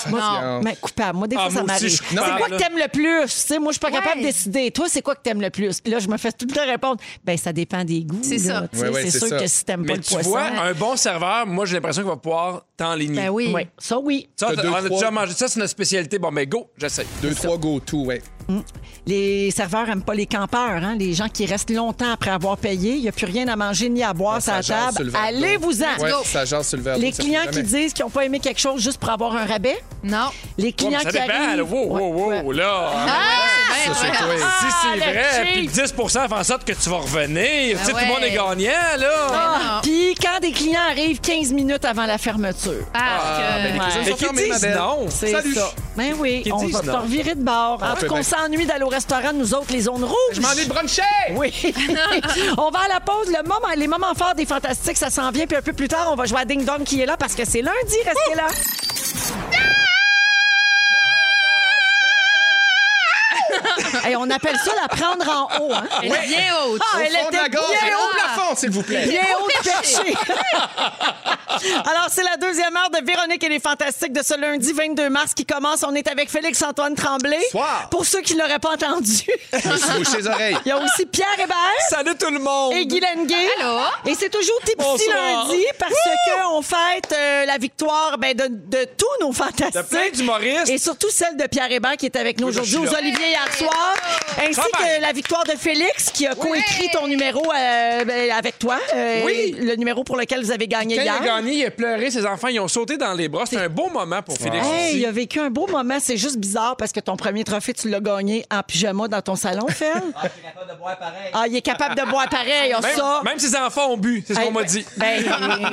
mais coupable. Moi, des Ah, fois, ça m'arrive. C'est quoi que là. t'aimes le plus? Tu moi, je suis pas Ouais. capable de décider. Toi, c'est quoi que t'aimes le plus? Puis là, je me fais tout le temps répondre. Ben, ça dépend des goûts. C'est ça. Tu c'est sûr ça. que si t'aimes pas Mais le tu poisson. vois, un bon serveur, moi, j'ai l'impression qu'il va pouvoir t'enligner. Ben oui. Oui, ça, oui. Ça, on a trois. déjà mangé ça, c'est notre spécialité. Bon, mais go, j'essaie. Deux, trois go-to, ouais. Les serveurs aiment pas les campeurs, hein? les gens qui restent longtemps après avoir payé. Il n'y a plus rien à manger ni à boire Ah, sur table. Allez-vous-en! Ouais, ça jase sur le verre Les clients qui disent qu'ils n'ont pas aimé quelque chose juste pour avoir un rabais? Non. Les Ouais, clients mais ça qui dépend, arrivent... là. Wow, wow, wow, Ouais. là. Ah, Ça, vrai. Si c'est vrai, puis 10 fait en sorte que tu vas revenir. tu sais, tout le ouais. monde est gagnant, là. Ah, non. Puis quand des clients arrivent 15 minutes avant la fermeture. Ah, ben, les que- cuisines Mais sont qui disent non? C'est Salut. ça. Ben oui, on va te non. revirer de bord. S'ennuie d'aller au restaurant, nous autres, les zones rouges. Je m'en ai de bruncher! Oui. on va à la pause. Le moment, les moments forts des Fantastiques, ça s'en vient. Puis un peu plus tard, on va jouer à Ding Dong qui est là parce que c'est lundi. Restez là. Hey, on appelle ça la prendre en haut. Hein? Elle est bien haute. Ah, elle de était la gorge bien et au haute. plafond, s'il vous plaît. Bien haut de perché. Alors, c'est la deuxième heure de Véronique et les Fantastiques de ce lundi 22 mars qui commence. On est avec Félix-Antoine Tremblay. Soir. Pour ceux qui ne l'auraient pas entendu, Je les oreilles. il y a aussi Pierre Hébert. Salut tout le monde! Et Guy Lenguet. Allô? Et c'est toujours Bonsoir. lundis parce que on fête euh, la victoire ben, de, de tous nos y a plein fantastiques. d'humoristes. Et surtout celle de Pierre Hébert qui est avec nous Oui, je aujourd'hui aux là. Oliviers hier soir, ainsi que la victoire de Félix qui a coécrit ton numéro euh, ben, avec toi, euh, Oui. le numéro pour lequel vous avez gagné Quand il hier. a gagné, il a pleuré, ses enfants, ils ont sauté dans les bras. C'était un beau moment pour Félix Hey, aussi. il a vécu un beau moment. C'est juste bizarre parce que ton premier trophée, tu l'as gagné en pyjama dans ton salon, Phil. Ah, il est capable de boire pareil. Ah, il est capable de boire pareil. Même, ça. même ses enfants ont bu, c'est ce Hey, qu'on m'a dit. Ben,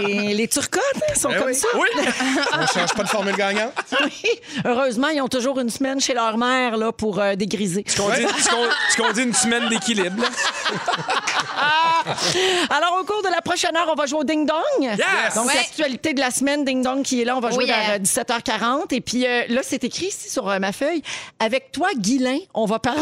les, les turcottes hein, sont Ben comme oui. ça. Oui! On change pas de formule gagnante. Oui. Heureusement, ils ont toujours une semaine chez leur mère là, pour euh, dégriser. Ce qu'on dit, dit une semaine d'équilibre. là. Alors, au cours de la prochaine heure, on va jouer au Ding Dong. Yes! Donc, Ouais. l'actualité de la semaine, Ding Dong qui est là, on va Oh jouer vers euh, 17h40. Et puis euh, là, c'est écrit ici sur euh, ma feuille. Avec toi, Guilain, on va parler.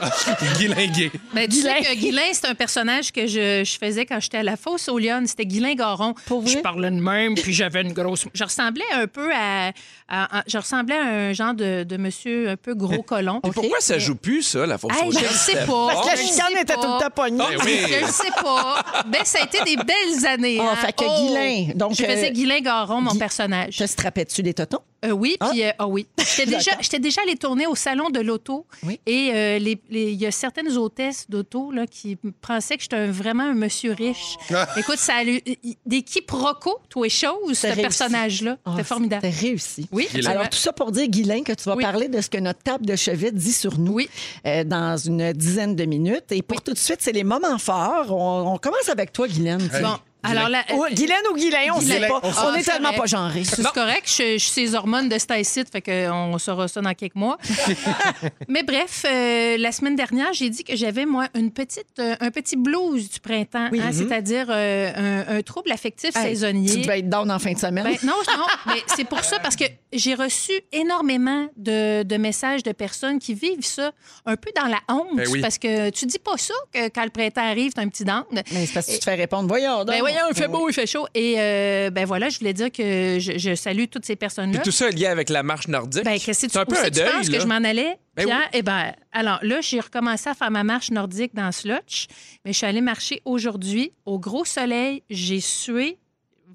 Guilingué. Ben, tu Guylain. sais que Guylain, c'est un personnage que je, je faisais quand j'étais à la fosse aux Lyonnes. C'était Guylain Garon. Pour? Je parlais de même, puis j'avais une grosse... Je ressemblais un peu à... à- à- je ressemblais à un genre de, de monsieur un peu gros colon. Pourquoi ça joue plus, ça, la fausse Hey, je le sais pas. Parce que la chicane était tout le temps pognée. Ben oui. Je le sais pas. Ben, ça a été des belles années. Ah, hein. fait que Guylain, donc, je faisais euh, Guylain Garon, mon Guy- personnage. Te strappais-tu les totons? Euh, oui, puis euh, ah oui. J'étais déjà, j'étais déjà allée tourner au salon de l'auto. Oui. Et euh, les- les- il y a certaines hôtesses d'auto là, qui pensaient que j'étais un- vraiment un monsieur riche. Ah. Écoute, ça a eu- des quiproquos, tout et choses, ce personnage-là. Ah, C'était formidable. C'était réussi. Oui, Alors, tout ça pour dire, Guilain, que tu vas Oui. parler de ce que notre table de chevet dit sur nous Oui. euh, dans une dizaine de minutes. Et pour tout de suite, c'est les moments forts. On, on commence avec toi, Guylaine. Bon, alors là. Ou Guylaine ou Guilain, on ne sait pas. Ah, on est c'est tellement pas genrés. C'est correct, je, je suis ces hormones de Stacyt, fait qu'on saura ça dans quelques mois. Mais bref, euh, la semaine dernière, j'ai dit que j'avais, moi, une petite, euh, un petit blues du printemps, Oui. hein, c'est-à-dire euh, un, un trouble affectif Hey, saisonnier. Tu devais être down en fin de semaine. Ben, non, non, mais c'est pour ça, parce que j'ai reçu énormément de, de messages de personnes qui vivent ça un peu dans la honte. Ben oui. Parce que tu dis pas ça que quand le printemps arrive, t'as un petit down. Mais c'est parce que tu te fais répondre. Voyons donc. Ben voyons, il fait beau, il fait chaud. Et euh, ben voilà, je voulais dire que je, je salue toutes ces personnes-là. Puis tout ça est lié avec la marche nordique. Ben, qu'est-ce que tu, c'est un peu un que tu deuil, penses là. que je m'en allais, Ben Pierre? oui. Eh ben, alors là, j'ai recommencé à faire ma marche nordique dans Slotch, mais je suis allée marcher aujourd'hui au gros soleil. J'ai sué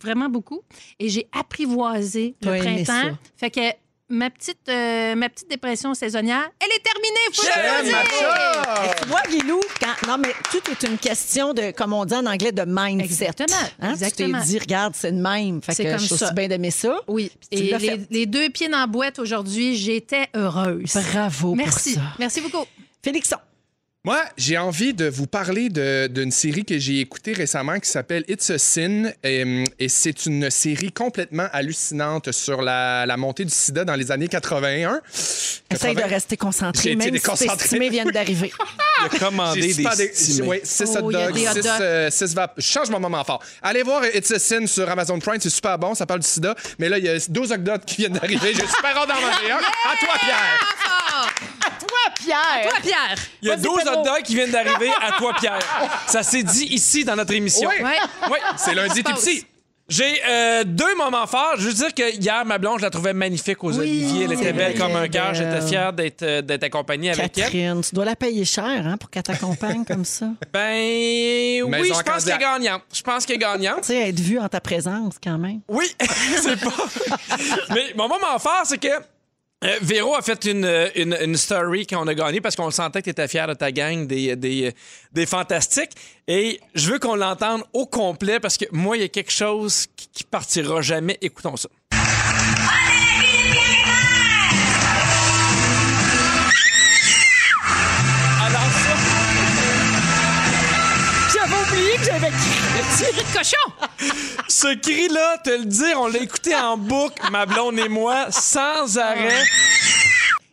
vraiment beaucoup et j'ai apprivoisé le printemps. Fait que ma petite, euh, ma petite dépression saisonnière, elle est terminée. Faut J'aime le ma dire. Tu vois, Guilou, quand... non, mais tout est une question de, comme on dit en anglais, de mindset. Exactement, Hein? exactement. Tu t'es dit, regarde, c'est le même. Fait C'est que comme je suis ça. bien d'aimer ça. Oui, et l'as les, fait. les deux pieds dans la boîte aujourd'hui, j'étais heureuse. Bravo Merci, pour ça. merci beaucoup. Félixon. Moi, j'ai envie de vous parler de- d'une série que j'ai écoutée récemment qui s'appelle It's a Sin. Et, et c'est une série complètement hallucinante sur la, la montée du sida dans les années 81. Essaye de 80. rester J'ai concentré, été même si tes viennent d'arriver. Il a commandé des super des- stimés. six Oh, hot dogs, des hot six, dogs. euh, six vap- Je change mon moment fort. Allez voir It's a Sin sur Amazon Prime, c'est super bon, ça parle du sida. Mais là, il y a 12 hot dogs qui viennent d'arriver. J'ai super hâte d'en manger un. À toi, Pierre. Toi, Pierre! Toi, Pierre. Il y a Vas-y, 12 Pedro. hot dogs qui viennent d'arriver à toi, Pierre. Ça s'est dit ici dans notre émission. Oui. Ouais. Oui. C'est lundi passe? petit. J'ai euh, deux moments forts. Je veux dire que hier, ma blonde, je la trouvais magnifique aux Oui, oliviers. Elle était belle comme un elle cœur. J'étais d'être euh, d'être accompagné avec elle. Catherine, tu dois la payer cher hein, pour qu'elle t'accompagne comme ça. Ben oui, Maison je pense qu'elle est gagnante. Je pense qu'elle est gagnante. Tu sais, être vue en ta présence quand même. Oui, c'est pas. Mais mon moment fort, c'est que. Euh, Véro a fait une, euh, une, story quand on a gagné parce qu'on sentait que tu étais fier de ta gang des, des, des fantastiques. Et je veux qu'on l'entende au complet parce que moi, il y a quelque chose qui, qui partira jamais. Écoutons ça. Alors ça, J'avais oublié que j'avais Cri de cochon. ce cri-là, te le dire, on l'a écouté en boucle, ma blonde et moi, sans arrêt.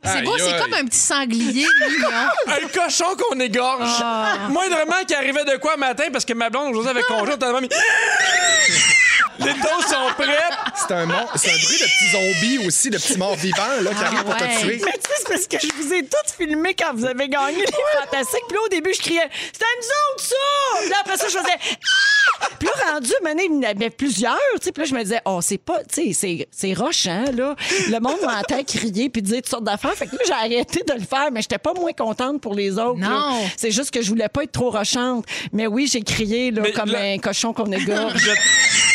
C'est beau, c'est comme un petit sanglier mignon. Un cochon qu'on égorge. Moindrement qui arrivait de quoi matin parce que ma blonde aujourd'hui avec congé, t'as mis. Les doses sont prêtes. C'est un, mon- c'est un bruit de petits zombies aussi, de petits morts vivants là, qui arrivent pour te tuer. Mais tu sais, c'est parce que je vous ai toutes filmé quand vous avez gagné les fantastiques. Puis là, au début, je criais C'était à nous autres, ça! Puis là, après ça, je faisais Ah! Puis là, rendu, maintenant, il y en avait plusieurs. Tu sais, puis là, je me disais Oh, c'est pas. Tu sais, c'est- c'est rochant, là. Le monde m'entend crier puis dire toutes sortes d'affaires. Fait que là, j'ai arrêté de le faire, mais j'étais pas moins contente pour les autres. Non. C'est juste que je voulais pas être trop rochante. Mais oui, j'ai crié, là, Mais comme là- un cochon qu'on égorge.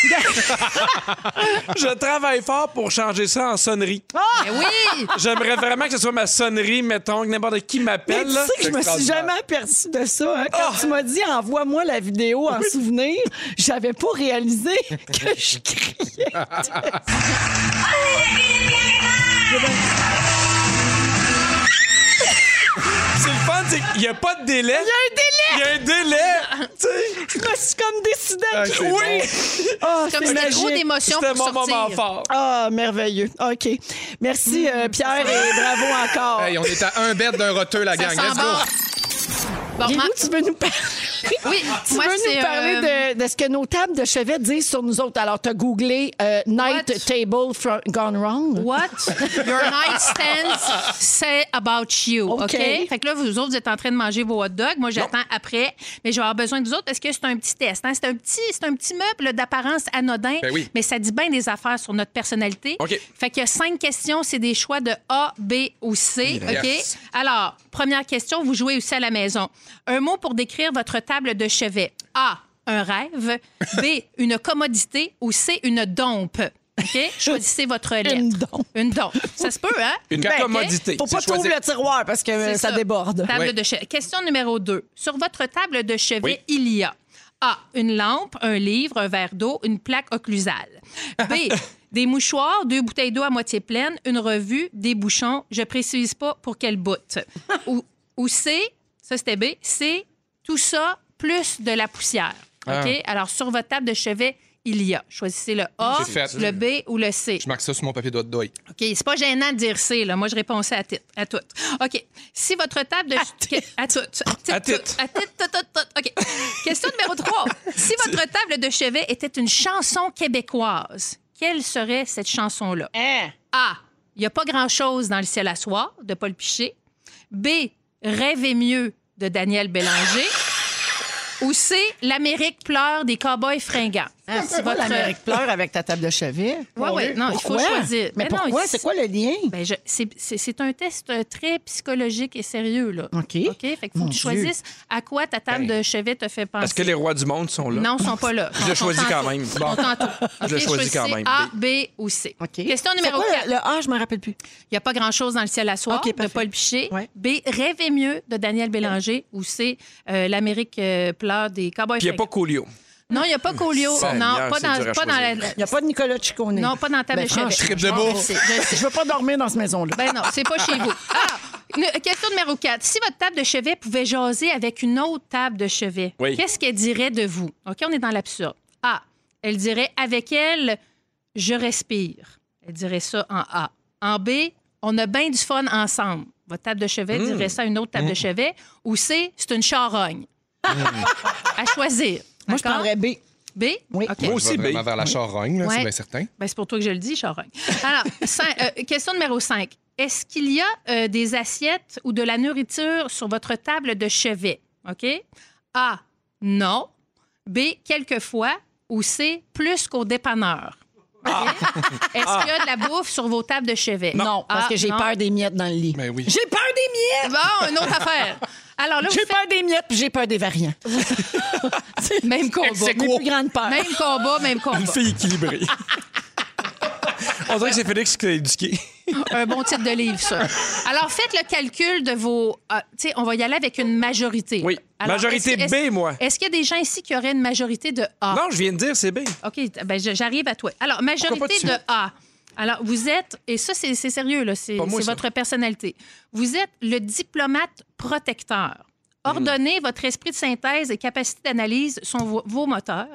Je... Je travaille fort pour changer ça en sonnerie. Mais oui. J'aimerais vraiment que ce soit ma sonnerie, mettons, que n'importe qui Mais m'appelle. tu sais que je me suis jamais aperçue de ça. hein. Quand Oh! tu m'as dit envoie-moi la vidéo en souvenir, j'avais pas réalisé que je criais. C'est le fun, c'est Il n'y a pas de délai. Il y a un délai. Il y a un délai. Tu sais, Je me suis comme décidée. Ah, c'est oui. Ah, Comme c'est c'était trop magique. d'émotions C'était pour mon moment sortir. fort. Ah, merveilleux. OK. Merci, euh, Pierre, et bravo encore. Hey, on est à un bête d'un roteux, la gang. Let's go. Bon, Guilou, ma- tu veux nous parler? oui, Tu moi, veux c'est, nous parler euh, de, de ce que nos tables de chevet disent sur nous autres. Alors, tu as googlé euh, Night What? Table fro- Gone Wrong? What? Your nightstands say about you. OK. OK? Fait que là, vous autres, vous êtes en train de manger vos hot dogs. Moi, j'attends après. Mais je vais avoir besoin de vous autres parce que c'est un petit test. hein? C'est un petit, c'est un petit meuble d'apparence anodin, Ben oui. mais ça dit bien des affaires sur notre personnalité. OK. Fait qu'il y a cinq questions. C'est des choix de A, B ou C. OK? Alors, première question, vous jouez aussi à la maison. Un mot pour décrire votre table de chevet. A, un rêve. B, une commodité. Ou C, une dompe. OK? Choisissez votre lettre. Une dompe. Une dompe. Ça se peut, hein? Une Ben, commodité. Faut pas trouver le tiroir parce que ça, déborde. Table Oui. de chevet. Question numéro 2. Sur votre table de chevet, Oui. il y a A. Une lampe, un livre, un verre d'eau, une plaque occlusale. B. Des mouchoirs, deux bouteilles d'eau à moitié pleines, une revue, des bouchons. Je précise pas pour quel bout. ou, ou C. Ça, c'était B. C. Tout ça plus de la poussière. OK? Alors, sur votre table de chevet, il y a. Choisissez le A, C'est le B ou le C. Je marque ça sur mon papier dog. OK, c'est pas gênant de dire C, là. Moi, je réponds ça à, tit- à toutes. OK? Si votre table de... À toutes. À toutes. toutes. À toutes, toutes, toutes, toutes. OK? Question numéro 3. Si votre table de chevet était une chanson québécoise, quelle serait cette chanson-là? Hein? A. Il n'y a pas grand-chose dans le ciel à soir, de Paul Piché. B. Rêver mieux, de Daniel Bélanger. Ou C. L'Amérique pleure des cowboys fringants? Ah, Si c'est votre- l'Amérique pleure avec ta table de chevet. Ouais, ouais. Non, il faut Pourquoi? choisir. Mais Ben non, pourquoi? C'est quoi le lien? Ben, je- c'est- un test euh, très psychologique et sérieux, là. OK. OK? Fait qu'il faut Mon que tu Dieu. choisisses à quoi ta table de chevet te fait penser. Est-ce que les rois du monde sont là? Non, ils sont pas là. Je le choisis quand même. Bon. Je le choisis quand même. A, B ou C. OK. Question numéro quoi 4. le, A, je me rappelle plus. Il n'y a pas grand-chose dans le ciel à soir de. Paul Piché. Ouais. B, Rêver mieux de Daniel Bélanger. Ou C, euh, L'Amérique euh, pleure des cowboys Puis il n'y a pas. Coolio. Non, il n'y a pas. Seigneur, non, pas dans, pas dans la... Il n'y a pas de Nicolas Ciccone. Non, pas dans la table Ben, de chevet. franchement, Trip de Je bouffe. je. Je veux pas dormir dans cette maison-là. Ben non, c'est pas chez vous. Ah! une- question numéro 4. Si votre table de chevet pouvait jaser avec une autre table de chevet, Oui. qu'est-ce qu'elle dirait de vous? OK, on est dans l'absurde. A. Elle dirait avec elle, je respire. Elle dirait ça en A. En B, on a bien du fun ensemble. Votre table de chevet dirait ça à une autre table de chevet. Ou C, c'est une charogne. à choisir. Moi, je prendrais B. B? Oui. OK. Moi Je aussi, vais B. vraiment vers la charogne, là, Ouais. c'est bien certain. Ben, c'est pour toi que je le dis, charogne. Alors, euh, question numéro 5. Est-ce qu'il y a euh, des assiettes ou de la nourriture sur votre table de chevet? OK? A. Non. B. Quelquefois. Ou C. Plus qu'au dépanneur? OK? Est-ce qu'il y a de la bouffe sur vos tables de chevet? Non, parce Ah, que j'ai non. peur des miettes dans le lit. Ben oui. J'ai peur des miettes! Bon, une autre affaire. Alors là, vous J'ai faites peur des miettes puis j'ai peur des variants. C'est même combat. mes plus grandes peurs. Même combat, même combat. Une fille équilibrée. On dirait que c'est Félix qui t'a éduqué. Un bon titre de livre, ça. Alors, faites le calcul de vos. ah, tu sais, on va y aller avec une majorité. Oui. Alors, Majorité est-ce que- B, moi. Est-ce qu'il y a des gens ici qui auraient une majorité de A? Non, je viens de dire c'est B. OK, ben, je- j'arrive à toi. Alors, majorité de? A. Alors, vous êtes, et ça, c'est c'est sérieux, là, c'est Pas moi, c'est ça. votre personnalité. Vous êtes le diplomate protecteur. Ordonner votre esprit de synthèse et capacité d'analyse sont vos, vos moteurs.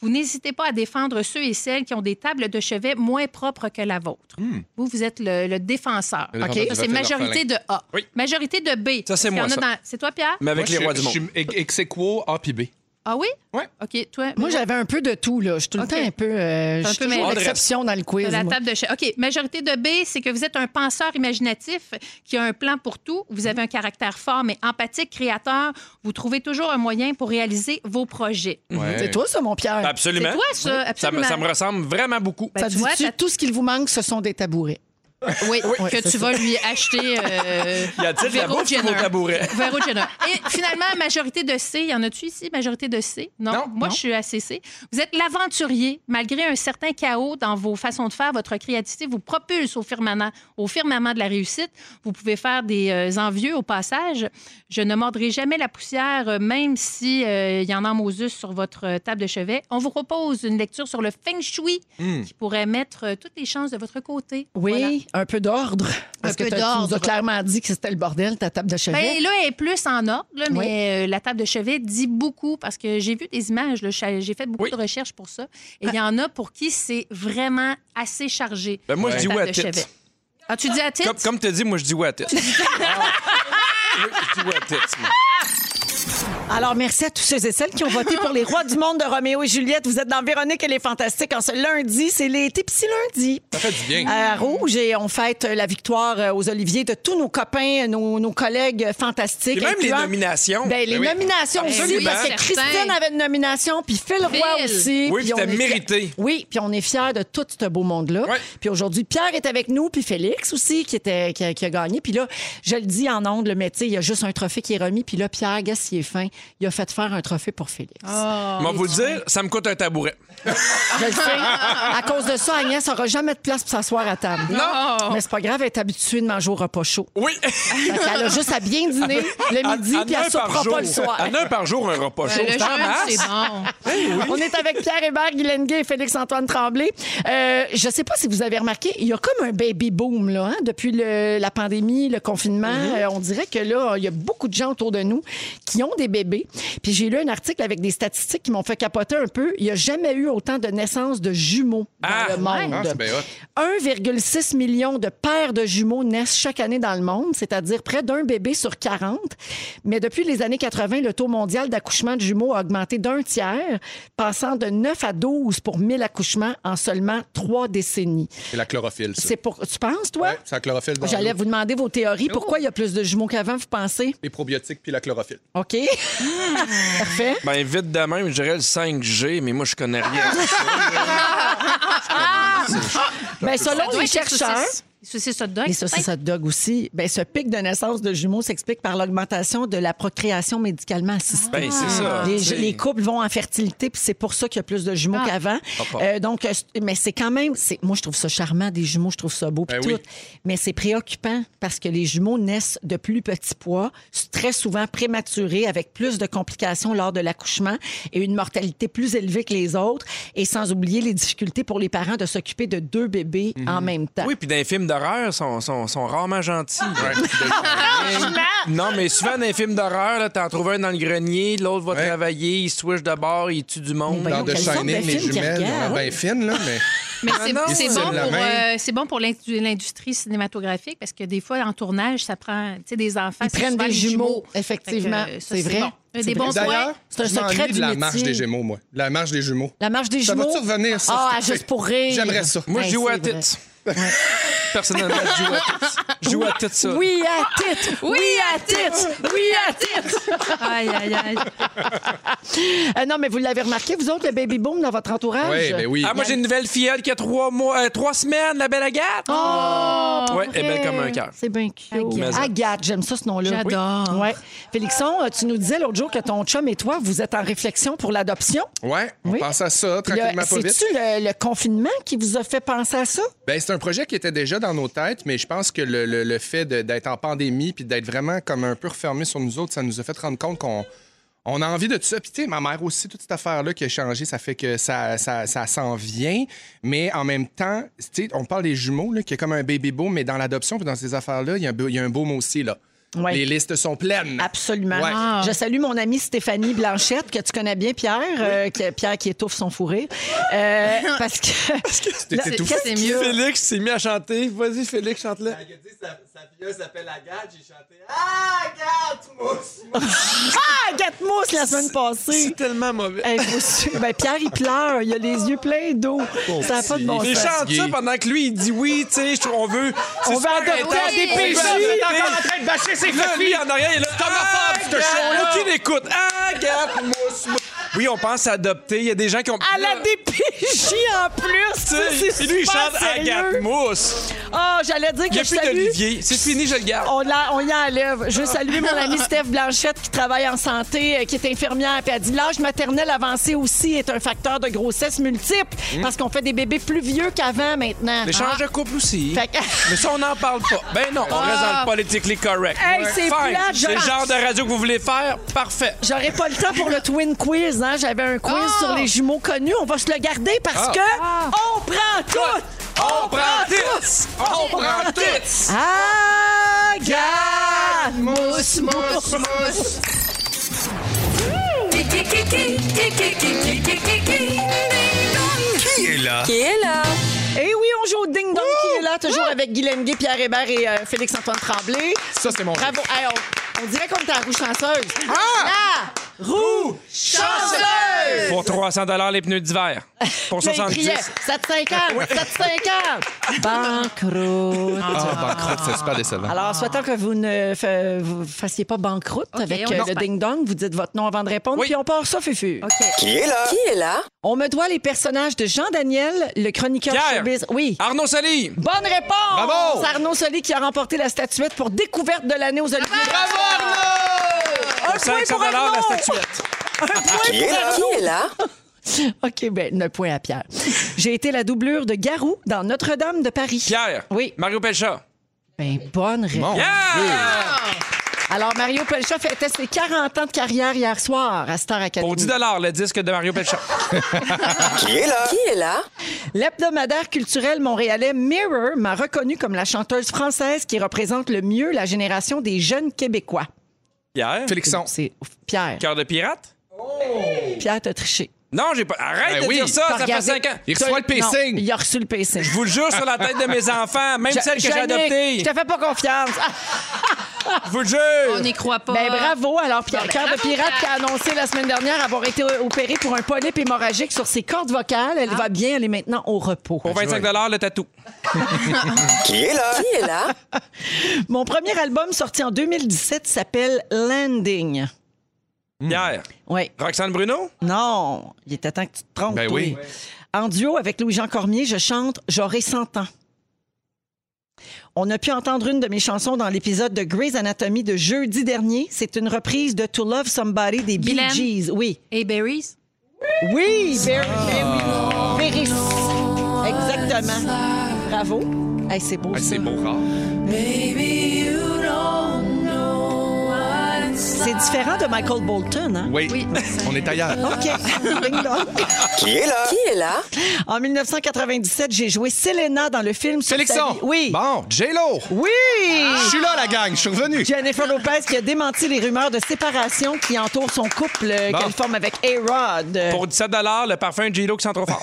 Vous n'hésitez pas à défendre ceux et celles qui ont des tables de chevet moins propres que la vôtre. Vous, vous êtes le, le défenseur. Le Ça, c'est majorité de A. Oui. Majorité de B. Ça, c'est moi, dans- C'est toi, Pierre? Mais avec Moi, les rois je, du je monde. suis ex A puis B. Ah oui? Ouais. OK, toi? Moi, j'avais un peu de tout, là. Je suis tout le OK. temps un peu. euh, je un suis peu toujours mêlée. l'exception dans le quiz. De la moi. table de chevet. OK. Majorité de B, c'est que vous êtes un penseur imaginatif qui a un plan pour tout. Vous avez un caractère fort, mais empathique, créateur. Vous trouvez toujours un moyen pour réaliser vos projets. Ouais. C'est toi, ça, mon Pierre? Absolument. C'est toi, ça, Ça me, absolument. ça me ressemble vraiment beaucoup. Ben, ça tu dit vois, tu ça- tout ce qu'il vous manque, ce sont des tabourets. Oui, Oui, que tu ça. vas lui acheter. Euh, Y a-t-il de la Véro Jenner. tabourets? Véro Jenner. Et finalement, majorité de C. Y en a-tu ici, majorité de C? Non? Non, Moi, non. je suis à CC. Vous êtes l'aventurier. Malgré un certain chaos dans vos façons de faire, votre créativité vous propulse au firmament, au firmament de la réussite. Vous pouvez faire des euh, envieux au passage. Je ne mordrai jamais la poussière, euh, même si euh, il y en a en Moses sur votre euh, table de chevet. On vous propose une lecture sur le feng shui qui pourrait mettre euh, toutes les chances de votre côté. Oui. Voilà. Un peu d'ordre. Parce Un que peu tu nous as clairement dit que c'était le bordel, ta table de chevet. Ben, là, elle est plus en ordre, là, mais euh, la table de chevet dit beaucoup parce que j'ai vu des images. là, j'ai fait beaucoup Oui. de recherches pour ça. Et il y en a pour qui c'est vraiment assez chargé. Ben, moi, je dis table ouais à chevet. Ah, tu dis à titre? Comme, comme tu dis, moi, je dis ouais à tits. Oui, je dis ouais à moi. Alors, merci à tous ceux et celles qui ont voté pour les rois du monde de Roméo et Juliette. Vous êtes dans Véronique et les Fantastiques en ce lundi. C'est l'été, puis c'est lundi. Ça fait du bien. À Rouge, et on fête la victoire euh, aux Oliviers de tous nos copains, nos, nos collègues fantastiques. Et même les nominations. Ben, les Ben oui. nominations Ben aussi, oui, parce que. Christine avait une nomination, puis Phil Roy Phil. aussi. Oui, puis c'était mérité. Oui, puis on est fiers de tout ce beau monde-là. Puis aujourd'hui, Pierre est avec nous, puis Félix aussi, qui, était, qui, a, qui a gagné. Puis là, je le dis en ondes, le métier, il y a juste un trophée qui est remis. Puis là, Pierre, gars, s'il est fin, il a fait faire un trophée pour Félix. Ah, Moi, vous le dire, ça me coûte un tabouret. Je le sais. À cause de ça, Agnès n'aura jamais de place pour s'asseoir à table. Non. Mais c'est pas grave, elle est habituée de manger au repas chaud. Oui. Fait qu'elle a juste à bien dîner le midi, puis elle soupera jour. pas le soir. En un par jour, un repas chaud. le C'est bon. On est avec Pierre Hébert, Guylaine Gay et Félix-Antoine Tremblay. Euh, je sais pas si vous avez remarqué, il y a comme un baby boom là, hein, depuis le- la pandémie, le confinement. Euh, on dirait que là, il y a beaucoup de gens autour de nous qui ont des bébés. Puis j'ai lu un article avec des statistiques qui m'ont fait capoter un peu. Il n'y a jamais eu autant de naissances de jumeaux dans Ah, le monde. Ah, c'est bien hot. 1,6 million de paires de jumeaux naissent chaque année dans le monde, c'est-à-dire près d'un bébé sur 40. Mais depuis les années 80, le taux mondial d'accouchement de jumeaux a augmenté d'un tiers, passant de 9 à 12 pour 1000 accouchements en seulement trois décennies. C'est la chlorophylle, ça. C'est pour... Tu penses, toi? Ouais, c'est la chlorophylle J'allais vous demander vos théories. Pourquoi il y a plus de jumeaux qu'avant, vous pensez? Les probiotiques puis la chlorophylle. OK. Parfait. Ben, vite de même, je dirais le 5G, mais moi, je connais rien. Bien, Ça selon doit les être chercheurs... saucisses. Saucisses hot dog. Les saucisses hot dog aussi. Ben, ce pic de naissance de jumeaux s'explique par l'augmentation de la procréation médicalement assistée. Ben, c'est ça. Les, couples vont en fertilité, puis c'est pour ça qu'il y a plus de jumeaux Ah. qu'avant. Euh, donc, euh, c'est- mais c'est quand même, moi je trouve ça charmant des jumeaux, je trouve ça beau, puis Ben tout. oui. Mais c'est préoccupant parce que les jumeaux naissent de plus petits poids, très souvent prématurés, avec plus de complications lors de l'accouchement et une mortalité plus élevée que les autres, et sans oublier les difficultés pour les parents de s'occuper de deux bébés en même temps. Oui, puis dans les films d'horreur, sont, sont, sont rarement gentils. non, mais souvent dans les films d'horreur, là, t'en trouves un dans le grenier, l'autre va Ouais. travailler, il switch de bord, il tue du monde. Dans The Shining, les jumelles, regardent. bien fines, là, mais... Mais c'est bon, euh, c'est bon pour l'indu- l'industrie cinématographique parce que des fois, en tournage, ça prend tu sais, des enfants. Ils prennent des jumeaux, effectivement. euh, ça, C'est vrai. bon. C'est Des bons D'ailleurs, points. C'est un secret du de la métier. marche des Gémeaux, moi. La marche des jumeaux. La marche des Ça jumeaux? va-tu revenir, ça? Ah, juste pour rire. J'aimerais ça. Moi, je joue à. Personnellement, je joue à tits. Je joue à tits, ça. Oui à titre! Oui à titre! Oui à titre! Aïe, aïe, aïe. Euh, non, mais vous l'avez remarqué, vous autres, le baby boom dans votre entourage? Oui, ben oui. Ah, moi, j'ai une nouvelle filleule qui a trois mois, euh, trois semaines, la belle Agathe. Oh! Ouais, elle est belle comme un cœur. C'est bien cute. Agathe. Agathe, j'aime ça, ce nom-là. J'adore. Ouais. Félixon, euh, tu nous disais l'autre jour que ton chum et toi, vous êtes en réflexion pour l'adoption. Ouais, on Oui. pense à ça, tranquillement, pas vite. C'est-tu le, le confinement qui vous a fait penser à ça? Ben, c'est un projet qui était déjà dans nos têtes, mais je pense que le, fait d'être en pandémie puis d'être vraiment comme un peu refermé sur nous autres, ça nous a fait rendre compte qu'on on a envie de tout ça. Puis, tu sais, ma mère aussi, toute cette affaire-là qui a changé, ça fait que ça, ça, ça s'en vient. Mais en même temps, tu sais, on parle des jumeaux, là, qui est comme un baby boom, mais dans l'adoption puis dans ces affaires-là, il y, a un beau- il y a un boom aussi, là. Ouais. Les listes sont pleines. Absolument. Ouais. Ah. Je salue mon amie Stéphanie Blanchette, que tu connais bien, Pierre, euh, qui- Pierre qui étouffe son fourré. Euh, parce que. Qu'est-ce c'est qu'il y a? Félix s'est mis à chanter. Vas-y, Félix, chante-le. Il a dit sa, sa filleule s'appelle Agathe, j'ai chanté Ah, Agathe, mousse! Ah, Agathe Mousse la semaine passée. C'est tellement mauvais. Hey, ben, Pierre, il pleure. Il a les yeux pleins d'eau. Ça n'a pas de bon Il sens. chante ça pendant que lui, il dit oui, tu sais, je trouve- on veut. On c'est veut adopter à des On veut en train de bâcher ses Là, lui, en arrière, il est là. Ah, ce show-là. Aucune écoute. Agathe, mousse. Oui, on pense à adopter. Il y a des gens qui ont. À la DPJ en plus. C'est lui, il chante. Agathe Mousse. Ah, j'allais dire Il que n'y a je plus salue. d'Olivier. C'est fini, je le garde. On, la- on y enlève. Je veux saluer mon amie Steph Blanchette qui travaille en santé, euh, qui est infirmière. Puis elle dit l'âge maternel avancé aussi est un facteur de grossesse multiple parce qu'on fait des bébés plus vieux qu'avant maintenant. L'échange de couple aussi. Fait que- Mais ça, on n'en parle pas. Ben non, on reste dans le politically correct. Hey, c'est le genre de radio que vous voulez faire? Parfait. J'aurais pas le temps pour le twin quiz. Hein? J'avais un quiz Ah! sur les jumeaux connus. On va se le garder parce Ah. que on prend tout On prend tits! On prend tits! Agathe! Mousse, mousse, mousse. Qui est là? Qui est là? Et Eh oui, on joue au Ding Dong qui est là, toujours avec Guylaine Gay, Pierre Hébert et euh, Félix-Antoine Tremblay. Ça, c'est mon Bravo. Hey, on, on dirait qu'on était à la roue chanceuse. Ah! La roue chanceuse! Pour 300 les pneus d'hiver. Pour Là, il 70. criait 750, 750. Banqueroute. Ah, banqueroute, c'est super décevant. Alors, souhaitant que vous ne fa- vous fassiez pas banqueroute OK, avec on euh, le ding-dong, vous dites votre nom avant de répondre, Oui. puis on part ça, Fufu. OK. Qui est là? Qui est là? On me doit les personnages de Jean Daniel, le chroniqueur Pierre. showbiz. Oui. Arnaud Soli! Bonne réponse! Bravo! C'est Arnaud Soli qui a remporté la statuette pour découverte de l'année aux Oliviers. Bravo, Arnaud! Un Pour point 500 pour la statuette. Qui est là? Qui est là? OK, ben, un point à Pierre. J'ai été la doublure de Garou dans Notre-Dame de Paris. Pierre. Oui. Mario Pelcha. Ben, bonne réponse. Yeah! Alors, Mario Pelcha fêtait ses 40 ans de carrière hier soir à Star Academy. Pour 10 le disque de Mario Pelcha. Qui est là? Qui est là? L'hebdomadaire culturel montréalais Mirror m'a reconnue comme la chanteuse française qui représente le mieux la génération des jeunes Québécois. Pierre? Félixon. C'est Pierre. Cœur de pirate? Pierre, t'as triché. Non, j'ai pas. Arrête Ben de oui. dire ça, T'as ça fait regardé- 5 ans. Il reçoit le Non, pacing. il a reçu le pacing. Je vous le jure sur la tête de mes enfants, même celle que j'ai Yannick, adoptée. Je te fais pas confiance. Ah, Je vous le jure. On n'y croit pas. ben bravo. Alors, Pierre, ben, Cœur de Pirate qui a annoncé la semaine dernière avoir été opéré pour un polype hémorragique sur ses cordes vocales. Elle va bien, elle est maintenant au repos. Pour 25 le tatou. Qui est là? Qui est là? Mon premier album sorti en 2017 s'appelle Landing. Pierre. Oui. Roxane Bruno? Non, il était temps que tu te trompes. Ben toi. oui. En duo avec Louis-Jean Cormier, je chante J'aurai 100 ans. On a pu entendre une de mes chansons dans l'épisode de Grey's Anatomy de jeudi dernier. C'est une reprise de To Love Somebody des Bee Guylaine? Gees. Oui. Et Berries? Oui, Ber- oui. Berry. Exactement. Bravo. Hey, c'est beau. Ça. c'est beau rare. C'est différent de Michael Bolton, hein? Oui. Oui. On est ailleurs. OK. Qui est là? Qui est là? En 1997, j'ai joué Selena dans le film vie. Oui. Bon, J-Lo. Oui! Je suis là, la gang. Je suis revenu. Jennifer Lopez qui a démenti les rumeurs de séparation qui entourent son couple euh, Bon. qu'elle forme avec A-Rod. Pour 17 le parfum de J-Lo qui sent trop fort.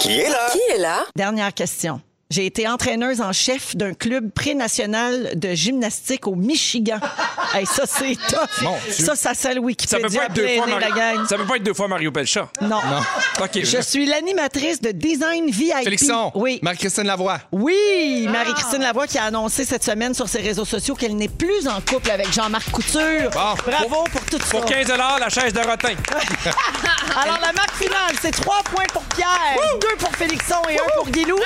Qui est là? Qui est là? Dernière question. J'ai été entraîneuse en chef d'un club pré-national de gymnastique au Michigan. hey, ça, c'est tough. Mon Dieu. ça, ça sent le Ça Wikipédia peut, pas être deux fois la Mario... gang. ça peut pas être deux fois Mario Pelcha. Non. OK. Je suis l'animatrice de Design VIP. Félixon. Oui. Marie-Christine Lavoie. Oui, Marie-Christine Lavoie qui a annoncé cette semaine sur ses réseaux sociaux qu'elle n'est plus en couple avec Jean-Marc Couture. Bon. Bravo pour, tout ça. Pour 15 la chaise de rotin. Alors, la marque finale, c'est trois points pour Pierre, deux pour Félixon et un pour Guilou.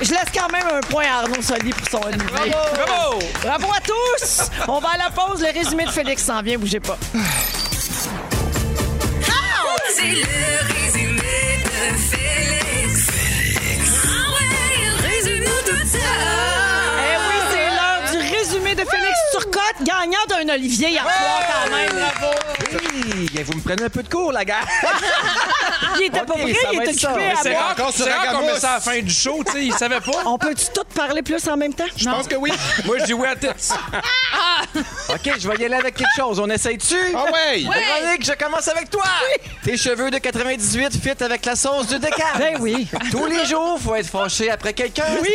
Je, laisse quand même un point à Arnaud Soli pour son animé. Bravo! Bravo à tous! On va à la pause. Le résumé de Félix s'en vient. Bougez pas. C'est le résumé de Félix. Félix. Ah ouais, résume-nous tout ça. Eh oui, c'est l'heure du résumé de Félix Turcotte, gagnant d'un Olivier hier soir quand même. Bravo! Oui, vous me prenez un peu de cours, la gars. Il était pas il ça. occupé à C'est rare, encore sur c'est rare qu'on Ragamos. met ça à la fin du show, tu sais, il savait pas. On peut-tu tout parler plus en même temps? Je pense que oui. Moi, je dis oui à tits. OK, je vais y aller avec quelque chose. On essaye dessus? Ah ouais. Véronique, je commence avec toi. Tes cheveux de 98 fit avec la sauce du décal. Ben oui. Tous les jours, faut être fâché après quelqu'un. Oui.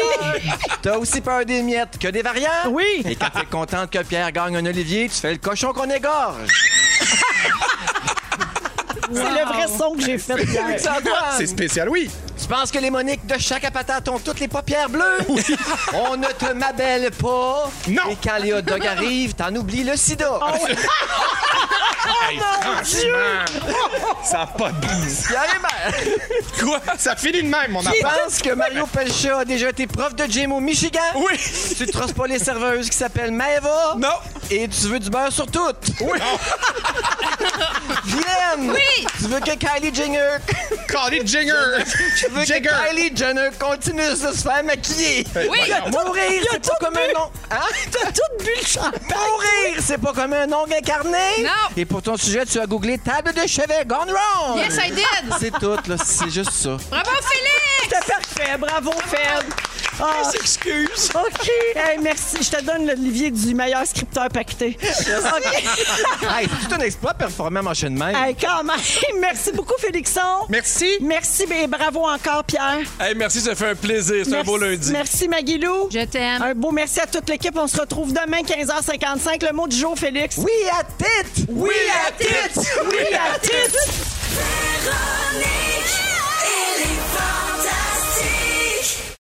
T'as aussi peur des miettes que des variants. Oui. Et quand t'es contente que Pierre gagne un Olivier, tu fais le cochon qu'on égorge. C'est le vrai son que j'ai fait hier. C'est spécial, oui. Tu penses que les Moniques de chaque patate ont toutes les paupières bleues? On ne te m'abelle pas. Non. Et quand les hot dogs arrivent, t'en oublies le sida. Hey, franchement, ça n'a pas de Hébert, Quoi? Ça finit de même, mon tu penses que Mario Pelcha a déjà été prof de gym au Michigan? Oui. Tu te trosses pas les serveuses qui s'appellent Maeva? Non. Et tu veux du beurre sur tout? Oui. Vilaine! Oui! Tu veux que Kylie Jenner... Call it Jinger. Tu veux Jigger. que Kylie Jenner continue de se faire maquiller? Oui. Mourir, c'est pas comme un nom. Hein? T'as tout bu le champagne. Mourir, C'est pas comme un ongle incarné? Non. Et pour ton sujet, tu as googlé table de chevet gone wrong. Yes, I did. C'est tout, là. C'est juste ça. Bravo, Félix! C'était parfait. Bravo, Fed. Ah, Excuse. OK. Hey, merci. Je te donne l'Olivier du meilleur scripteur pacté. OK. Hey, c'est tout un exploit performant en chaîne même. Hey, quand même. Merci beaucoup, Félixon. Merci. Merci et bravo encore, Pierre. Hey, merci, ça fait un plaisir. C'est un beau lundi. Merci, Maguilou. Je t'aime. Un beau merci à toute l'équipe. On se retrouve demain, 15h55. Le mot du jour, Félix. Oui, à tête! Oui, à titre! Oui, à titre! Véronique!